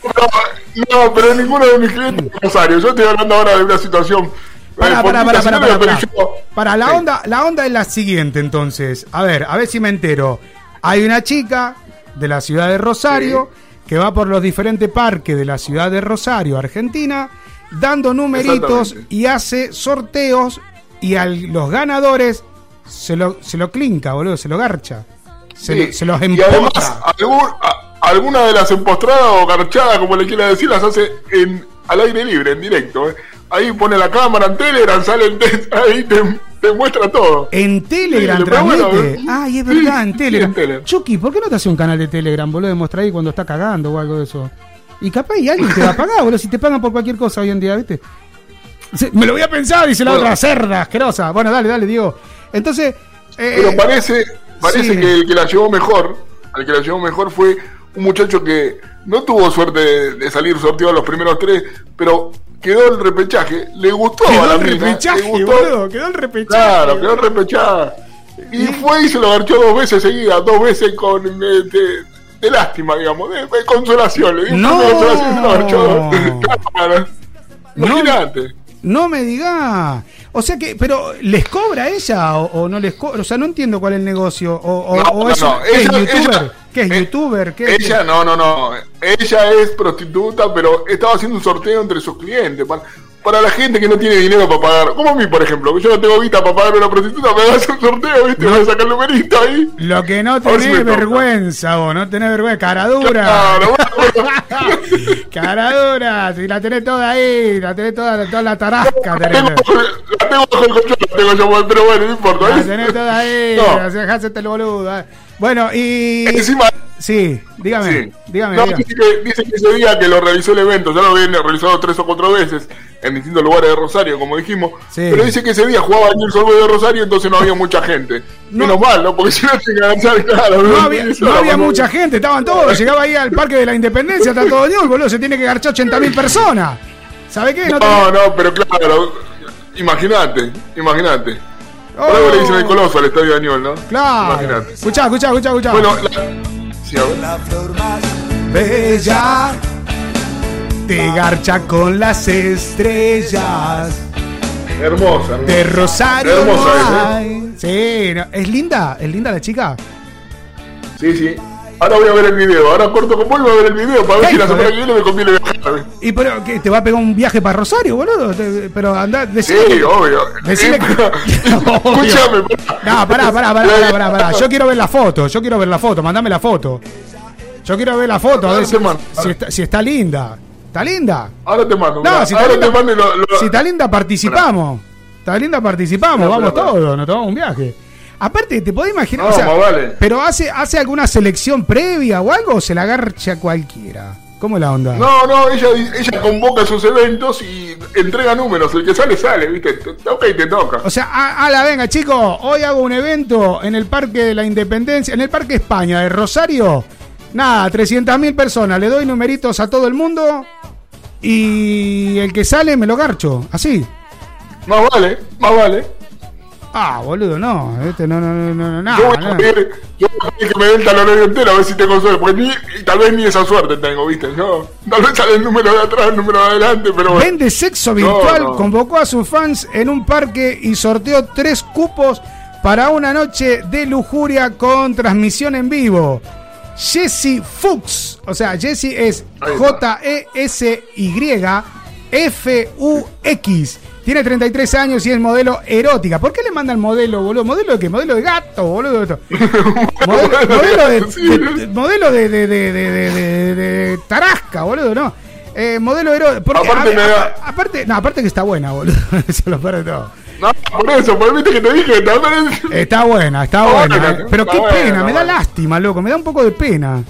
No, pero ninguno de mis clientes es Rosario. Yo estoy hablando ahora de una situación. pero pará. yo- Pará, la onda, la onda es la siguiente entonces. A ver, a ver si me entero. Hay una chica de la ciudad de Rosario que va por los diferentes parques de la ciudad de Rosario, Argentina, dando numeritos y hace sorteos y a los ganadores se lo, se lo clinca, boludo, se lo garcha. Se, Sí, lo- se los Y además, empotra. algún, a- alguna de las empostradas o garchadas, como le quiera decir, las hace en, al aire libre, en directo. ¿eh? Ahí pone la cámara en Telegram, sale el ahí te, te muestra todo. En Telegram Sí, bueno, eh, Ay, es sí, verdad, en sí, Telegram. en Telegram. Chucky, ¿por qué no te hace un canal de Telegram, boludo? Demostrar ahí cuando está cagando o algo de eso. Y capaz y alguien te va a pagar, boludo, si te pagan por cualquier cosa hoy en día, ¿viste? Me lo voy a pensar, dice la Bueno. otra cerda asquerosa. Bueno, dale, dale, Diego. Entonces. eh, Pero parece, parece sí. que el que la llevó mejor, el que la llevó mejor fue un muchacho que no tuvo suerte de, de salir sorteado los primeros tres, pero quedó el repechaje, le gustó a Quedó la el mina, repechaje, le gustó, boludo, quedó el repechaje. Claro, quedó el repechaje. Y fue y se lo garchó dos veces seguidas, dos veces con eh, de, de lástima, digamos, de, de consolación. Le dio No. de consolación y se lo garchó dos. Claro. No. No me diga. O sea que, pero ¿les cobra ella o, o no les cobra? O sea, no entiendo cuál es el negocio. O, o- No, o no, es, no, ¿qué es ella- youtuber? ella- ¿Qué es eh, youtuber? ¿Qué es- Ella, no, no, no. Ella es prostituta, pero estaba haciendo un sorteo entre sus clientes. Para, la gente que no tiene dinero para pagar. Como a mí, por ejemplo, que yo no tengo guita para pagar a una prostituta, me das un sorteo, ¿viste? Me voy a sacar el numerito ahí. Lo que no A si tenés vergüenza, vos, no tenés vergüenza, cara dura. Claro, cara dura, si la tenés toda ahí, la tenés toda, toda la tarasca. tenés. La tengo bajo el colchón, la tengo yo, pero bueno, no importa. La tenés toda ahí, No. así dejásete el boludo. eh. Bueno, y. Encima. Sí, dígame, Sí. dígame. No, dígame. dice que, dice que ese día que lo realizó el evento, ya lo habían realizado tres o cuatro veces en distintos lugares de Rosario, como dijimos, Sí. pero dice que ese día jugaba el Sol de Rosario, entonces no había mucha gente. Menos mal, ¿no? Porque si no se enganchar, claro. No había, eso no había mucha gente, estaban todos. Llegaba ahí al Parque de la Independencia, está todo ñol, boludo. Se tiene que garchar 80.000 personas. ¿Sabe qué? No, No no, pero claro, imagínate, imagínate. Por algo le dicen el coloso al estadio de Añol, ¿no? Oh. Claro. Imagínate. Escuchá, escuchá, escuchá, escuchá. Bueno, la... Sí, a ver. Bella te garcha con las estrellas Hermosa, hermosa. de Rosario. Hermosa no ¿eh? hay. Sí, no, es linda, es linda la chica. Sí, sí. Ahora voy a ver el video. Ahora corto con voy a ver el video para ver si la semana que viene me conviene viajar. ¿Y pero qué? ¿Te va a pegar un viaje para Rosario, boludo? Pero anda, Sí, decile que- obvio. Que- Escúchame, No, pará, pará, pará, pará, pará, pará. Yo quiero ver la foto, yo quiero ver la foto, mandame la foto. Yo quiero ver la foto, a ver si, si está, si está linda. ¿Está linda? Ahora te mando. No, mirá. si está, ahora linda, te mando y lo, lo- si está linda, participamos. Está linda, participamos, vamos todos, nos tomamos un viaje. Aparte, ¿te podés imaginar? No, o sea, vale. Pero hace, hace alguna selección previa o algo o se la garcha cualquiera. ¿Cómo es la onda? No, no, ella, ella convoca sus eventos y entrega números. El que sale, sale, ¿viste? Te toca y te toca. O sea, a- ala, venga, chicos, hoy hago un evento en el Parque de la Independencia, en el Parque España de Rosario. Nada, 300.000 personas, le doy numeritos a todo el mundo y el que sale me lo garcho, así. Más vale, más vale. Ah, boludo, no, este no, no, no, no, no, yo, voy a pedir, yo voy a pedir que me den talonario entero a ver si tengo suerte. Porque ni, tal vez ni esa suerte tengo, ¿viste? Yo, tal vez sale el número de atrás, el número de adelante, pero bueno. Vende sexo virtual, no. convocó a sus fans en un parque y sorteó tres cupos para una noche de lujuria con transmisión en vivo. Jesse Fuchs, o sea, Jesse es E J-E-S-Y-F-U-X. Tiene 33 años y es modelo erótica. ¿Por qué le mandan modelo, boludo? ¿Modelo de qué? ¿Modelo de gato, boludo? Modelo, modelo de, de- modelo de, de, tarasca, boludo, ¿no? Eh, modelo erótica. Aparte a- a- aparte, no, aparte que está buena, boludo. Eso lo peor de todo. No, por eso, por viste que te dije. Está buena, está Está buena. buena, eh. Pero está qué buena, pena, me da buena. lástima, loco. Me da un poco de pena.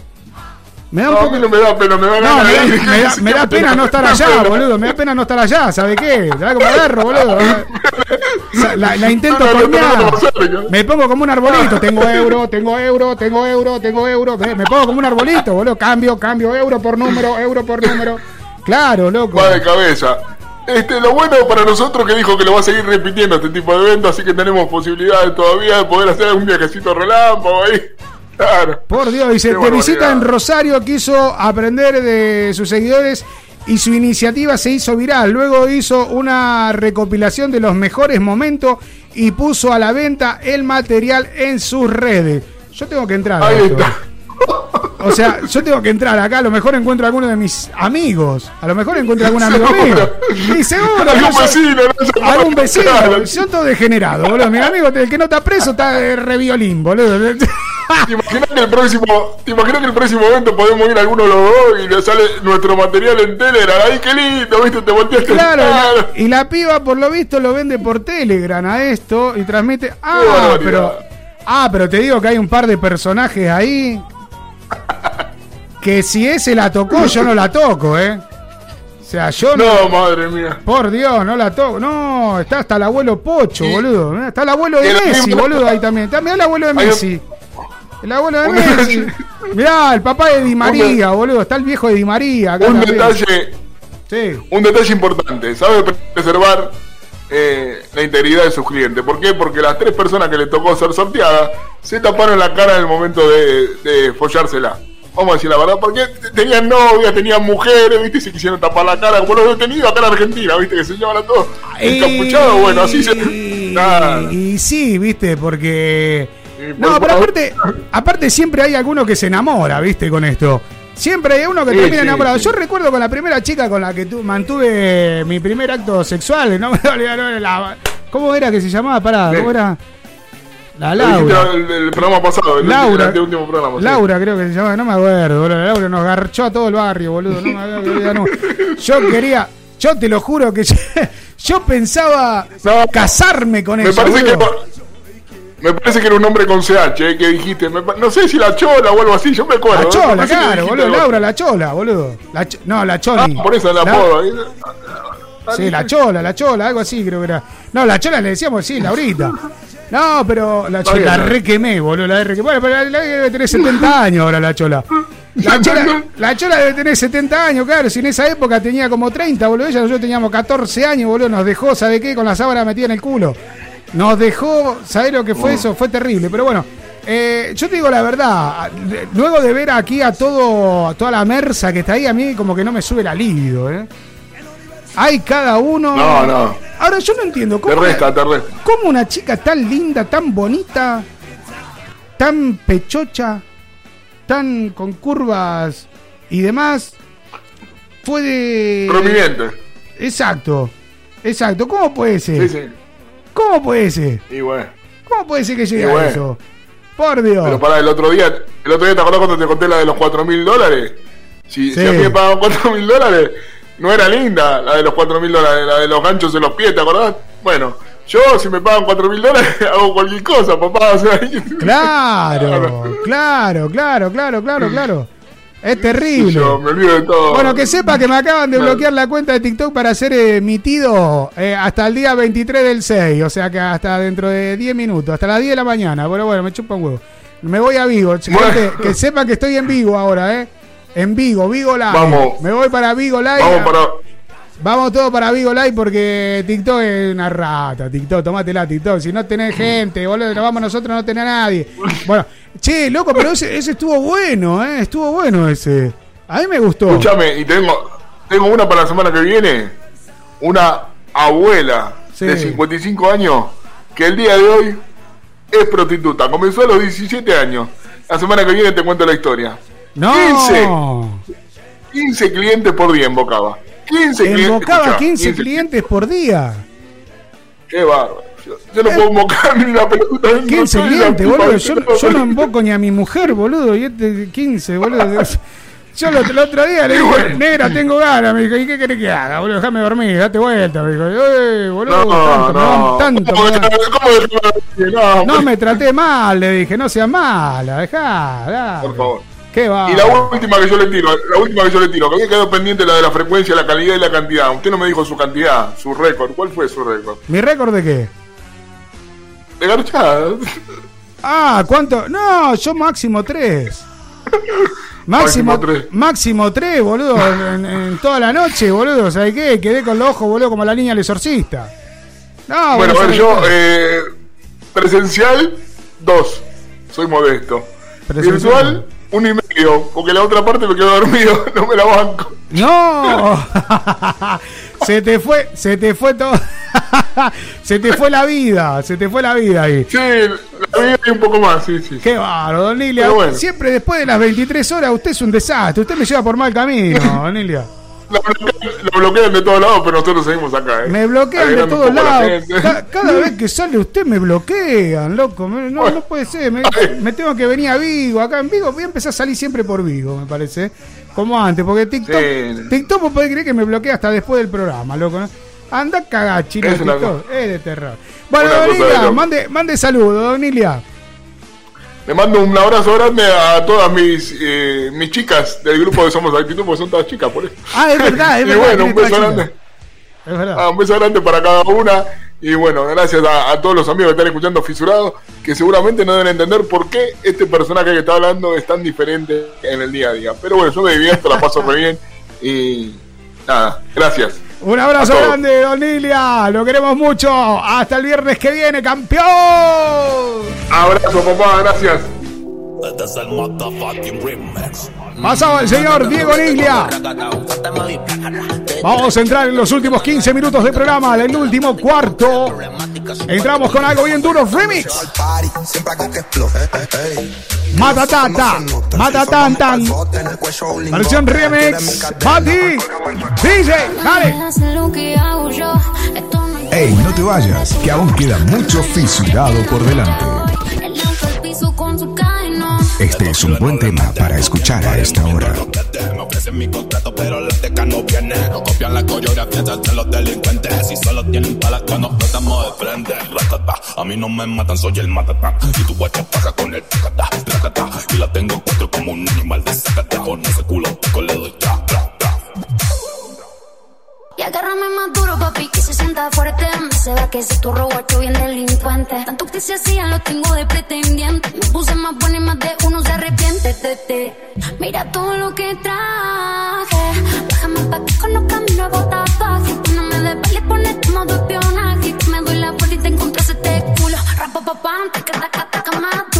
Me da un No, poco no me da pena, me da No, ganas me de da, ir. me da- me da pena no estar allá, boludo. Me da pena no estar allá, ¿sabe qué? ¿Sabes cómo agarro, boludo? La, la intento No. Me pongo como un arbolito. Tengo euro, tengo euro, tengo euro, tengo euro. Me, me pongo como un arbolito, boludo. Cambio, cambio, euro por número, euro por número. Claro, loco. Va de cabeza. Este, lo bueno para nosotros que dijo que lo va a seguir repitiendo este tipo de eventos, así que tenemos posibilidades todavía de poder hacer algún viajecito relámpago ahí. Por Dios, dice, de visita en Rosario quiso aprender de sus seguidores y su iniciativa se hizo viral. Luego hizo una recopilación de los mejores momentos y puso a la venta el material en sus redes. Yo tengo que entrar. Ahí está. O sea, yo tengo que entrar acá. A lo mejor encuentro a alguno de mis amigos. A lo mejor encuentro a algún amigo mío. Y seguro. Algún vecino, no. Algún vecino. Son todos degenerados, boludo. Mi amigo, el que no está preso, está de reviolín, boludo. ¿Te imaginas que el próximo, te imaginas que el próximo evento podemos ir alguno de los dos y le sale nuestro material en Telegram? ¡Ay, qué lindo! ¿Viste? Te volteaste. Claro, y la, y la piba por lo visto lo vende por Telegram a esto y transmite. Ah, pero. Ah, pero te digo que hay un par de personajes ahí. Que si ese la tocó, yo no la toco, ¿eh? O sea, yo no. No, madre mía. Por Dios, no la toco. No, está hasta el abuelo Pocho, boludo. Está el abuelo de Messi, boludo, ahí también. También el abuelo de Hay Messi. El abuelo de Messi. Mirá, el papá de Di María, boludo. Está el viejo de Di María. acá Un también. detalle, Sí. un detalle importante. Sabe preservar eh, la integridad de sus clientes. ¿Por qué? Porque las tres personas que le tocó ser sorteadas se taparon la cara en el momento de, de follársela. Vamos a decir la verdad, porque tenían novias, tenían mujeres, ¿viste? Y se quisieron tapar la cara, como los detenidos acá en Argentina, ¿viste? Que se llevan a todos encapuchados, bueno, así se... Nada. Y sí, viste, porque. Por No, pero aparte, aparte siempre hay alguno que se enamora, viste, con esto. Siempre hay uno que Sí, termina sí, enamorado. sí. Yo recuerdo con la primera chica con la que tu- mantuve mi primer acto sexual, no me voy a olvidar, no, la- ¿Cómo era que se llamaba? Pará, ¿cómo era? La Laura. El, el programa pasado, el, Laura. el último programa. sí. Laura creo que se llama, no me acuerdo, boludo. Laura nos garchó a todo el barrio, boludo. No me acuerdo, no. Yo quería, yo te lo juro que yo, yo pensaba casarme con Me ella. parece que boludo. Me parece que era un nombre con CH, eh, que dijiste. me no sé si la chola o algo así, yo me acuerdo. La ¿eh? chola, claro, boludo. Laura, la chola, boludo. La ch- no, la choli. Ah, por eso el La- apodo. ahí. Sí, la chola, la chola, algo así creo que era. No, la chola le decíamos, sí, Laurita. No, pero la chola la ¿no? re quemé, boludo. La re quemé. Bueno, pero la, la debe tener 70 años ahora la chola. La chola, la chola debe tener 70 años, claro. Si en esa época tenía como 30, boludo. Ella, nosotros teníamos 14 años, boludo. Nos dejó, ¿sabe qué? Con la sábana metida en el culo. Nos dejó, ¿sabés lo que fue eso? Fue terrible. Pero bueno, eh, yo te digo la verdad. Luego de ver aquí a todo, a toda la mersa que está ahí, a mí como que no me sube la libido, ¿eh? Hay cada uno. No, no. Ahora yo no entiendo Te cómo, resta, te resta. cómo una chica tan linda, tan bonita, tan pechocha, tan con curvas y demás, puede. Prominente. Exacto, exacto. ¿Cómo puede ser? Sí, sí. ¿Cómo puede ser? Y bueno. ¿Cómo puede ser que llegue a eso? Por Dios. Pero para el otro día, el otro día te acordás cuando te conté la de los 4 mil dólares. Si, si Sí. a mí me pagaban 4 mil dólares, no era linda la de los 4 mil dólares, la de los ganchos en los pies, ¿te acordás? Bueno, yo si me pagan 4 mil dólares hago cualquier cosa, papá. O sea, Claro, claro, claro, claro, claro, claro. Es terrible. Yo me olvido de todo. Bueno, que sepa que me acaban de bloquear la cuenta de TikTok para ser emitido eh, hasta el día 23 del 6. O sea que hasta dentro de 10 minutos, hasta las 10 de la mañana. Bueno, bueno, me chupa un huevo. Me voy a Vigo. Que sepa que estoy en Vigo ahora, ¿eh? En Vigo, Vigo Live. Vamos. Me voy para Vigo Live. Vamos para. Vamos todos para Vigo Live porque TikTok es una rata. TikTok, tomátela, TikTok. Si no tenés gente, boludo, vamos nosotros, no tenés a nadie. Bueno, che, loco, pero ese, ese estuvo bueno, ¿eh? Estuvo bueno ese. A mí me gustó. Escúchame, y tengo, tengo una para la semana que viene. Una abuela Sí. de 55 años que el día de hoy es prostituta. Comenzó a los 17 años. La semana que viene te cuento la historia. No. 15, 15 clientes por día embocaba. 15 clientes. Embocaba escuchá, 15 clientes por día. Qué bárbaro. Yo, no puedo embocar ni una pelota. 15 soy la clientes, puta boludo. Yo, no- yo no emboco ni a mi mujer, boludo. Y este 15, boludo. Yo lo- el otro día le dije, negra, tengo ganas. Me dijo, ¿y qué querés que haga, boludo? Déjame dormir, date vuelta. Me dijo, eh, boludo, No, no. tanto. ¿Cómo me no, No me traté mal, le dije, no seas mala, dejá, dale. Por favor. ¿Qué va? Y la última que yo le tiro, la última que yo le tiro, que había quedado pendiente la de la frecuencia, la calidad y la cantidad. Usted no me dijo su cantidad, su récord. ¿Cuál fue su récord? ¿Mi récord de qué? De garchadas. Ah, ¿cuánto? No, yo máximo 3. Máximo Máximo tres. 3. Máximo 3, boludo, en, en toda la noche, boludo. ¿Sabes qué? Quedé con los ojos, boludo, como la niña del exorcista. No, bueno, a ver, ¿sabes yo, eh, presencial, dos. Soy modesto. Presencial. Virtual, uno y medio, porque la otra parte me quedo dormido, no me la banco. ¡No! se te fue, se te fue todo. se te fue la vida, se te fue la vida ahí. Sí, la vida y un poco más, sí, sí. Qué bárbaro, don bueno. Siempre después de las 23 horas usted es un desastre. Usted me lleva por mal camino, don Nilia. Lo bloquean, lo bloquean de todos lados, pero nosotros seguimos acá, ¿eh? Me bloquean de todos lados. Cada vez que sale usted me bloquean, loco. No, no puede ser. Me, me tengo que venir a Vigo. Acá en Vigo voy a empezar a salir siempre por Vigo, me parece. Como antes, porque TikTok, Sí. TikTok vos podés creer que me bloquea hasta después del programa, loco. ¿no? Anda a cagar, chino, Es TikTok. Es de terror. Bueno, Una don cosa de Ilia, loco. mande, mande saludos, don Ilia. Le mando un abrazo grande a todas mis, eh, mis chicas del grupo de Somos Actitud, porque son todas chicas, por eso. Ah, es verdad, es y verdad. bueno, un beso grande. chica. Es verdad. Ah, un beso grande para cada una. Y bueno, gracias a, a todos los amigos que están escuchando Fisurado, que seguramente no deben entender por qué este personaje que está hablando es tan diferente en el día a día. Pero bueno, yo me divierto, la paso muy bien. Y nada, gracias. Un abrazo grande, Don Ilia. Lo queremos mucho. Hasta el viernes que viene, campeón. Abrazo, papá, gracias. Pasaba el señor Diego Niglia. Vamos a entrar en los últimos 15 minutos de programa, el último cuarto. Entramos con algo bien duro, remix. Matatata, matatantan. Versión remix. Bati. DJ, dale. Ey, no te vayas, que aún queda mucho fisurado por delante. Este es un buen tema para escuchar a esta hora. Me ofrecen mi contrato, pero la teca no viene. Copian la coreografía de los delincuentes. Si solo tienen palas, cuando estamos de frente. A mí no me matan, soy el matatán. Y tu guacha paga con el tacata, tacata. Y la tengo cuatro como un animal de sacata. Con ese culo, pico le doy. Y agárrame más duro, papi, que se sienta fuerte. Se va que si tu robocho bien delincuente. Tanto que se hacía, lo tengo de pretendiente. Me puse más buena y más de uno se arrepiente. Te, te. Mira todo lo que traje. Bájame pa' que conozca mi nuevo tatuaje. Que no me des vale ponerte modo espionaje. Que me doy la vuelta y te encontrás este culo. Rapa pa' pa, te queda cataca más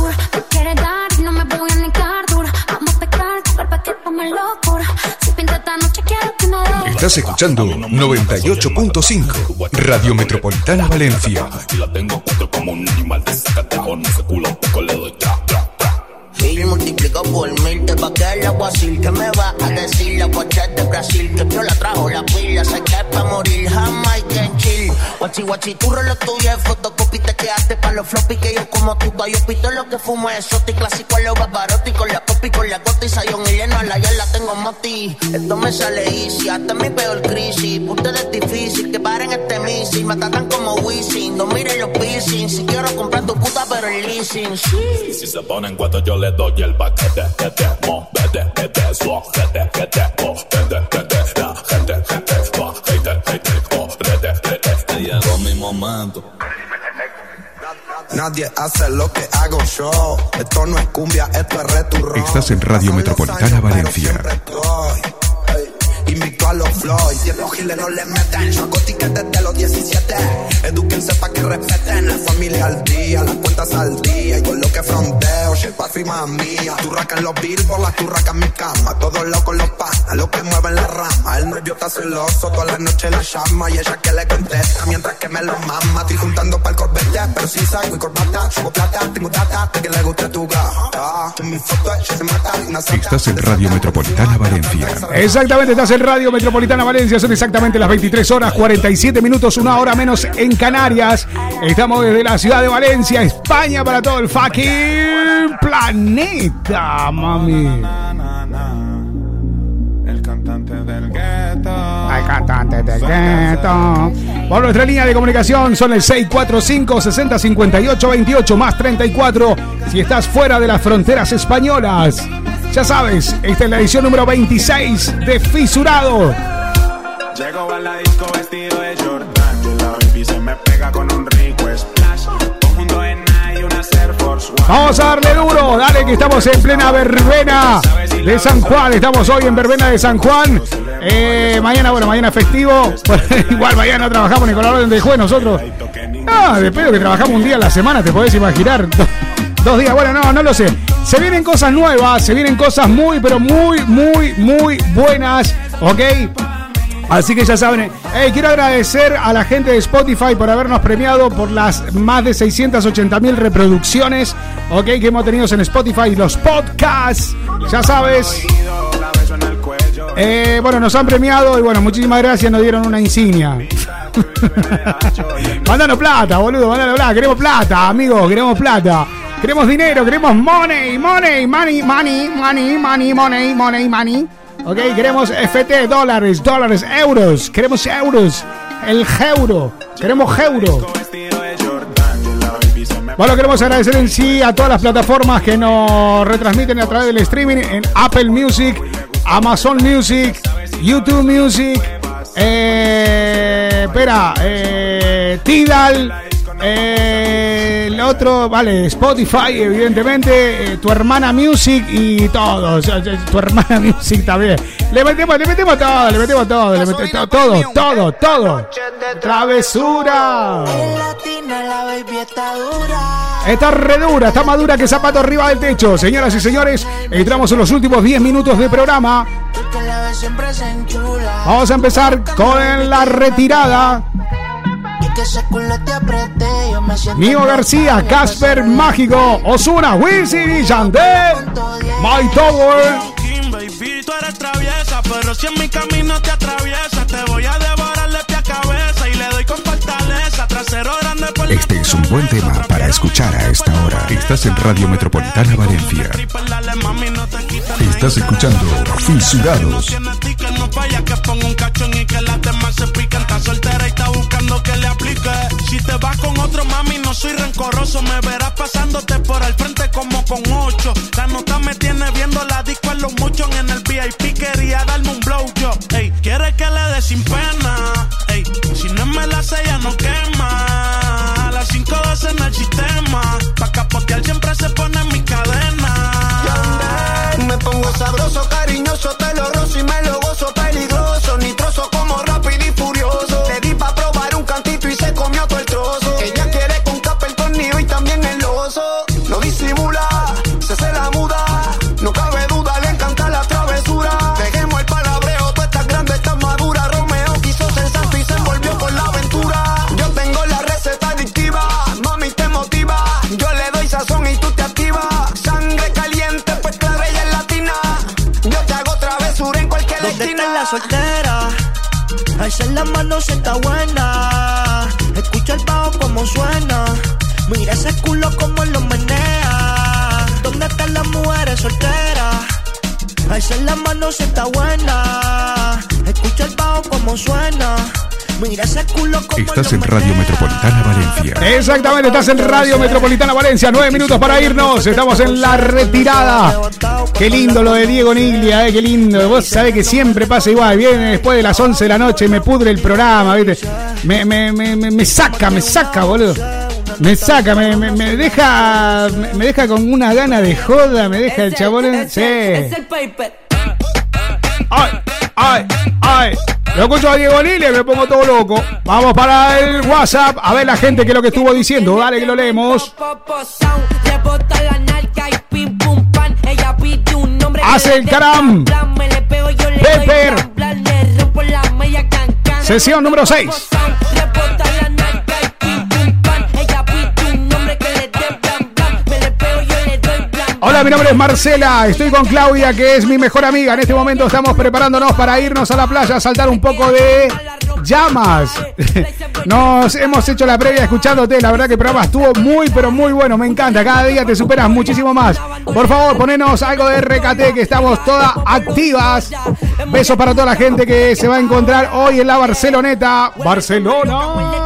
Estás escuchando 98.5 Radio Metropolitana Valencia. La tengo como un animal le doy. Mil multiplico por mil, te va a quedar el aguacil Que me va a decir la guacha de Brasil Que yo la trajo la pila, que es pa' morir que chill Guachi guachi, tu reloj tuyo es fotocopy Te quedaste pa' los floppy Que yo como tú, yo pito lo que fumo es exotic Clásico a los barbarotti Con la popi, con la gota y sayón y lleno a la ya la tengo moti. Esto me sale easy, hasta mi peor crisis. Ustedes es difícil, que paren este misil Me tratan como Wisin, no miren los piercing Si quiero comprar tu puta pero el leasing. Si se ponen cuatro, yo le doy y el paquete que te movete, que te suajete, que te cogete, que te da gente, gente, bajete, gente, correte, que te llegó mi momento. Nadie hace lo que hago yo. Esto no es cumbia, esto es returro. Estás en Radio Metropolitana Valencia. Invicto a los Floyd, si los giles no le meten. Yo hago tickets desde los 17. Edúquense pa' que respeten. La familia al día, las cuentas al día. Y con lo que fronteo, chepa firma mía. Turraca en los billboards, las turracas en mi cama. Todos locos los panas, los que mueven la rama. El novio está celoso, toda la noche la llama. Y ella que le contesta mientras que me lo mama. Estoy juntando pa'l corbete, pero sin saco y corbata. Subo plata, tengo data, de que le guste tu gata. En mi foto ella se mata. una sata. Estás en Radio Metropolitana Valencia. Exactamente, estás en Radio Metropolitana Valencia, son exactamente las 23 horas 47 minutos, una hora menos en Canarias. Estamos desde la ciudad de Valencia, España, para todo el fucking planeta, mami. Cantante del gueto. Hay cantantes del gueto. Por nuestra línea de comunicación son el 645 60 58 28 más 34 si estás fuera de las fronteras españolas. Ya sabes, esta es la edición número 26 de Fisurado. Llego a la disco vestido de Jordan. Y la baby se me pega con un Vamos a darle duro, dale que estamos en plena verbena de San Juan. Estamos hoy en verbena de San Juan. Eh, mañana, bueno, mañana festivo. Igual mañana trabajamos la orden de juez nosotros. Ah, de pedo que trabajamos un día a la semana, te podés imaginar. Dos días, bueno, no, no lo sé. Se vienen cosas nuevas, se vienen cosas muy, pero muy, muy, muy buenas, ¿ok? Así que ya saben, eh, quiero agradecer a la gente de Spotify por habernos premiado por las más de 680 mil reproducciones, ok, que hemos tenido en Spotify, los podcasts, ya sabes. Eh, bueno, nos han premiado y bueno, muchísimas gracias, nos dieron una insignia. Mándanos plata, boludo, mándanos plata, queremos plata, amigos, queremos plata. Queremos dinero, queremos money, money, money, money, money, money, money, money, money. Ok, queremos FT, dólares, dólares, euros. Queremos euros. El euro. Queremos euro. Bueno, queremos agradecer en sí a todas las plataformas que nos retransmiten a través del streaming en Apple Music, Amazon Music, YouTube Music, eh, espera, eh, Tidal, eh, el otro, vale, Spotify, evidentemente, eh, tu hermana Music y todos, tu hermana Music también. Le metemos, le metemos todo, le metemos todo, le metemos todo, todo, todo, todo. Travesura. Está re dura, está más dura que zapato arriba del techo. Señoras y señores, entramos en los últimos 10 minutos de programa. Vamos a empezar con la retirada. Mío García, Casper Mágico, Osuna, Wisin y Yandel, My Tower. Baby, tú eres traviesa, pero si en mi camino te atraviesa, te voy a devorar de pie a cabeza y le doy con fortaleza. Trasero grande por Este es un buen tema para escuchar a esta hora. Estás en Radio Metropolitana Valencia. Estás escuchando Fisurados. No falla, que ponga un cachón y que las demás se pican. Está soltera y está buscando que le aplique. Si te vas con otro mami, no soy rencoroso. Me verás pasándote por el frente como con ocho. La nota me tiene viendo la disco en los muchos en el VIP. Quería darme un blow yo. Ey, quiere que le dé sin pena. Ey, si no me la sella no quema. ¿Dónde está la soltera? Alza la mano si está buena. Escucha el bajo como suena. Mira ese culo como lo menea. ¿Dónde están las mujeres solteras? Alza la mano si está buena. Escucha el bajo como suena. Mira ese culo como Estás en Radio Metropolitana Valencia. Exactamente, estás en Radio Metropolitana Valencia. Nueve minutos para irnos. Estamos en la retirada. Qué lindo lo de Diego Niglia, eh, qué lindo. Vos sabés que siempre pasa igual. Viene después de las 11 de la noche y me pudre el programa, ¿viste? Me, me, me, me, me saca, me saca, boludo. Me saca, me, me, me deja me, deja con una gana de joda, me deja el chabón. Sí. Es el paper. Ay, ay, ay. Yo escucho a Diego Lilia, me pongo todo loco. Vamos para el WhatsApp. A ver la gente que es lo que estuvo diciendo. Dale que lo leemos. Hace el caram. Pepper. Sesión número 6. Hola, mi nombre es Marcela. Estoy con Claudia, que es mi mejor amiga. En este momento estamos preparándonos para irnos a la playa a saltar un poco de llamas. Nos hemos hecho la previa escuchándote. La verdad que el programa estuvo muy, pero muy bueno. Me encanta. Cada día te superas muchísimo más. Por favor, ponenos algo de RKT, que estamos todas activas. Besos para toda la gente que se va a encontrar hoy en la Barceloneta. Barcelona.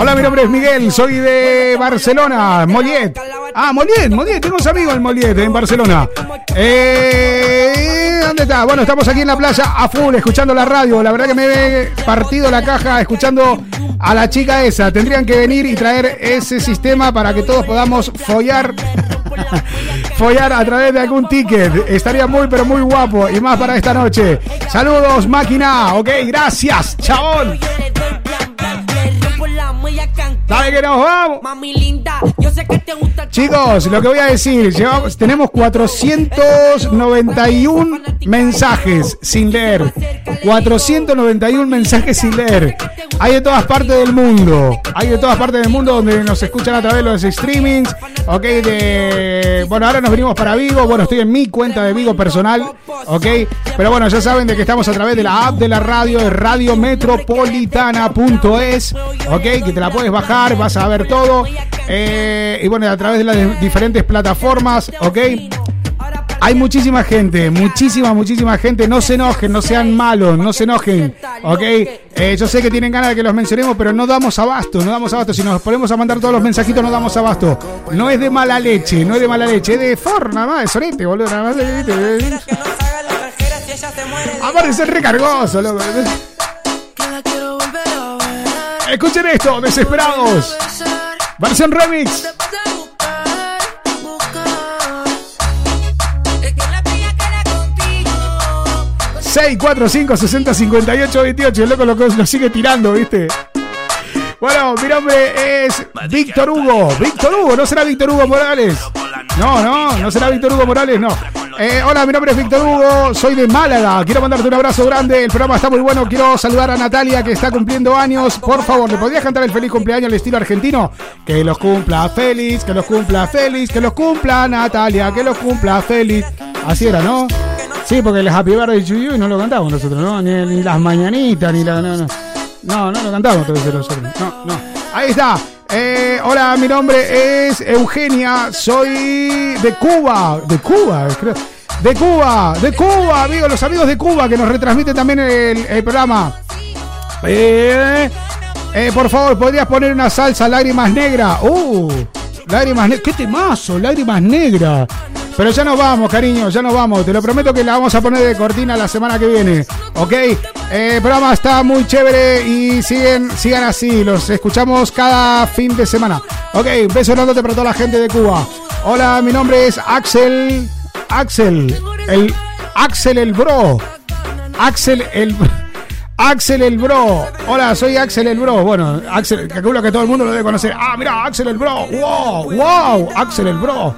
Hola, mi nombre es Miguel, soy de Barcelona, Mollet. Ah, Mollet, Mollet, tengo un amigo en Mollet, en Barcelona. Eh, ¿Dónde está? Bueno, estamos aquí en la playa a full, escuchando la radio. La verdad que me he partido la caja escuchando a la chica esa. Tendrían que venir y traer ese sistema para que todos podamos follar. follar a través de algún ticket. Estaría muy, pero muy guapo. Y más para esta noche. Saludos, máquina. Ok, gracias, chabón. I can't. Dale que nos vamos. Mami linda, yo sé que te gusta. Chicos, lo que voy a decir, llevamos- tenemos 491 mensajes sin leer. 491 mensajes sin leer. Hay de todas partes del mundo. Hay de todas partes del mundo donde nos escuchan a través de los streamings. Ok, de. Bueno, ahora nos venimos para Vigo. Bueno, estoy en mi cuenta de Vigo personal. Ok, pero bueno, ya saben de que estamos a través de la app de la radio, de radiometropolitana.es. Ok, que te la puedes bajar, vas a ver todo. Eh, y bueno, a través de las diferentes plataformas. Ok. Hay muchísima gente, muchísima, muchísima gente. No se enojen, no sean malos, no se enojen. ¿Ok? Eh, yo sé que tienen ganas de que los mencionemos, pero no damos abasto, no damos abasto. Si nos ponemos a mandar todos los mensajitos, no damos abasto. No es de mala leche, no es de mala leche, es de for, nada más, de sorete, boludo. Nada más, ¿viste? Aparte, es recargoso, loco. Escuchen esto, desesperados. Versión remix. 645 60 58 28. El loco lo, lo sigue tirando, ¿viste? Bueno, mi nombre es Víctor Hugo. Víctor Hugo, ¿no será Víctor Hugo Morales? No, no, no será Víctor Hugo Morales, no. Eh, hola, mi nombre es Víctor Hugo, soy de Málaga. Quiero mandarte un abrazo grande. El programa está muy bueno. Quiero saludar a Natalia que está cumpliendo años. Por favor, ¿le podrías cantar el feliz cumpleaños al estilo argentino? Que los cumpla feliz, que los cumpla feliz, que los cumpla Natalia, que los cumpla feliz. Así era, ¿no? Sí, porque el Happy Birthday to you no lo cantamos nosotros, ¿no? Ni, las mañanitas, ni la. No, no. No, no lo cantamos entonces nosotros. No, no. Ahí está. Eh, hola, mi nombre es Eugenia. Soy de Cuba. De Cuba, creo. De Cuba, de Cuba, amigos, los amigos de Cuba que nos retransmiten también el, el programa. Eh, eh, por favor, ¿podrías poner una salsa lágrimas negras? Uh, lágrimas negras. ¿Qué temazo? Lágrimas negras. Pero ya nos vamos, cariño, ya nos vamos. Te lo prometo que la vamos a poner de cortina la semana que viene. ¿Ok? Eh, el programa está muy chévere y siguen, sigan así. Los escuchamos cada fin de semana. Ok, un beso enorme para toda la gente de Cuba. Hola, mi nombre es Axel. Axel. El Axel el Bro. Axel el. Axel el Bro. Hola, soy Axel el Bro. Bueno, Axel, calculo que todo el mundo lo debe conocer. Ah, mira, Axel el Bro. Wow, wow, Axel el Bro.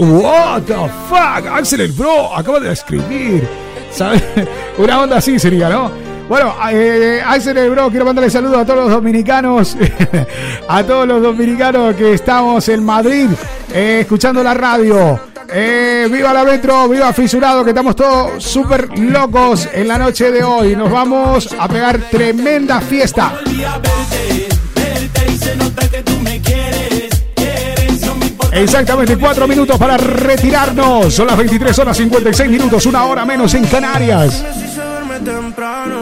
What the fuck, Axel el Bro. Acabo de escribir. ¿Sabes? Una onda así sería, ¿no? Bueno, eh, Axel el Bro, quiero mandarle saludos a todos los dominicanos, a todos los dominicanos que estamos en Madrid, eh, escuchando la radio. Eh, viva la Metro, viva Fisurado, que estamos todos súper locos en la noche de hoy. Nos vamos a pegar tremenda fiesta. Exactamente 4 minutos para retirarnos. Son las 23 horas 56 minutos, una hora menos en Canarias.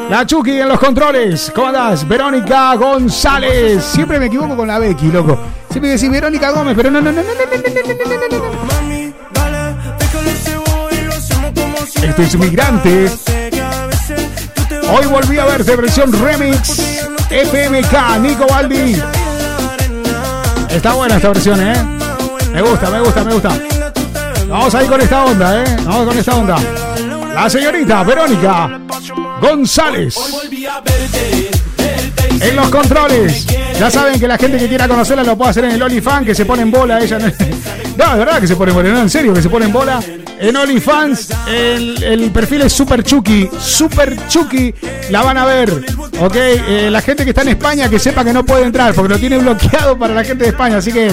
La Chucky en los controles. ¿Cómo andás? Verónica González. Siempre me equivoco con la Becky, loco. Siempre decís Verónica Gómez, pero no, no, no, no, no, no, no, no, no, Esto es migrante. Hoy volví a verte versión remix. FMK, Nico Baldi. Está buena esta versión, ¿eh? Me gusta, me gusta, me gusta. Vamos ahí con esta onda, ¿eh? Vamos con esta onda. La señorita Verónica González. En los controles. Ya saben que la gente que quiera conocerla lo puede hacer en el OnlyFans, que se pone en bola. Ella no, no, de verdad que se pone en bola. No, en serio, que se pone en bola. En OnlyFans, el, el perfil es Super Chucky. Super Chucky. La van a ver. Ok, eh, la gente que está en España que sepa que no puede entrar porque lo tiene bloqueado para la gente de España. Así que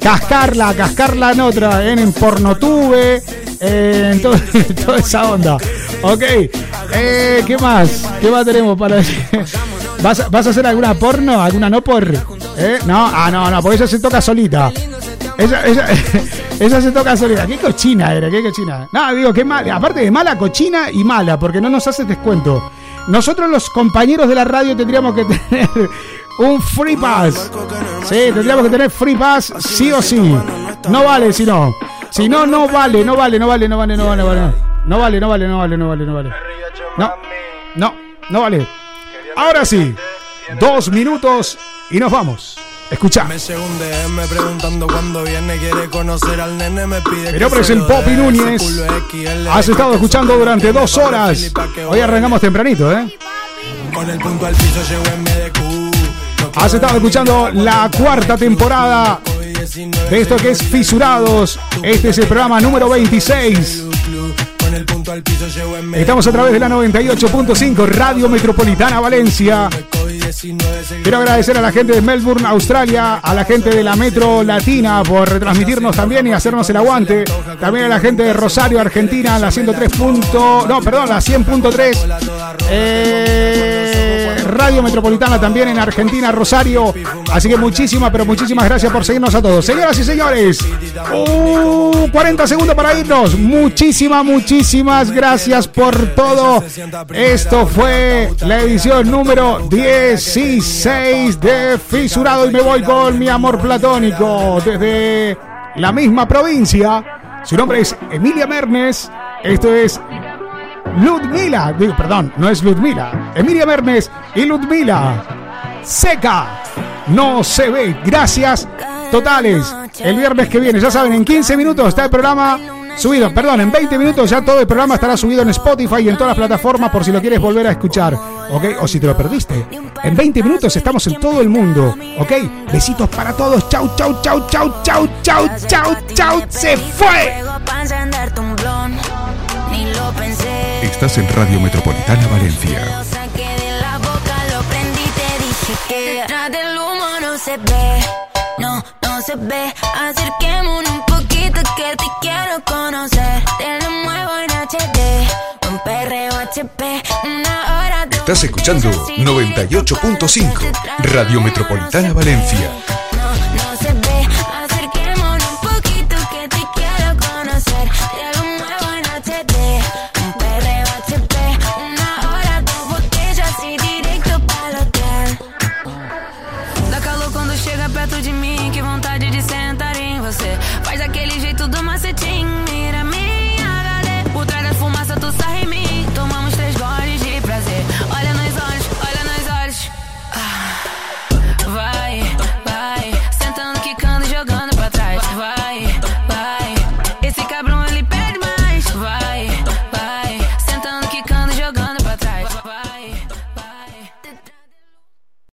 cascarla, cascarla en otra, en, en Pornotube, eh, en todo- toda esa onda. Ok, eh, ¿qué más? ¿Qué más tenemos para decir? ¿Vas, ¿Vas a hacer alguna porno? ¿Alguna no por? ¿Eh? No, ah, no, no, porque ella se toca solita. Ella, ella, ella se toca solita. ¿Qué cochina era? ¿Qué cochina? No, digo, qué mala. Aparte de mala, cochina y mala, porque no nos haces descuento. Nosotros los compañeros de la radio tendríamos que tener un free pass. Sí, tendríamos que tener free pass sí o sí. No vale si no. Si no, no vale, no vale, no vale, no vale, no vale, no vale. No vale, no vale, no vale, no vale, no vale. No, no, no vale. Ahora sí, dos minutos y nos vamos. Escucha. Me según DM preguntando cuándo viene, quiere conocer al nene, me pide Mi que nombre es el Popi Núñez. Has estado escuchando durante dos horas. Hoy arrancamos tempranito, ¿eh? Con el punto al piso llego en BDQ. Has estado escuchando la cuarta temporada de esto que es Fisurados. Este es el programa número 26. Con el punto al piso llego en Estamos a través de la 98.5 Radio Metropolitana Valencia. Quiero agradecer a la gente de Melbourne, Australia, a la gente de la Metro Latina por retransmitirnos también y hacernos el aguante. También a la gente de Rosario, Argentina, la 103. punto- no, perdón, la 100.3. Eh, Radio Metropolitana también en Argentina, Rosario. Así que muchísimas, pero muchísimas gracias por seguirnos a todos. Señoras y señores, uh, 40 segundos para irnos. Muchísimas, muchísimas gracias por todo. Esto fue la edición número 16 de Fisurado y me voy con mi amor platónico desde la misma provincia. Su nombre es Emilia Mernes. Esto es Ludmila. Digo, perdón, no es Ludmila. Emilia Mernes y Ludmila. Seca. No se ve. Gracias totales. El viernes que viene, ya saben, en 15 minutos está el programa subido. Perdón, en 20 minutos ya todo el programa estará subido en Spotify y en todas las plataformas por si lo quieres volver a escuchar. ¿Ok? O si te lo perdiste. En 20 minutos estamos en todo el mundo. ¿Ok? Besitos para todos. Chau, chau, chau, chau, chau, chau, chau, chau. Se fue. Estás en Radio Metropolitana Valencia. Lo saqué de la boca, lo prendí, te dije que detrás del humo no se ve, se ve. Acerquémonos un poquito que te quiero conocer. Te lo muevo en HD, un perreo HP, una hora de Estás escuchando 98.5 Radio Metropolitana Valencia.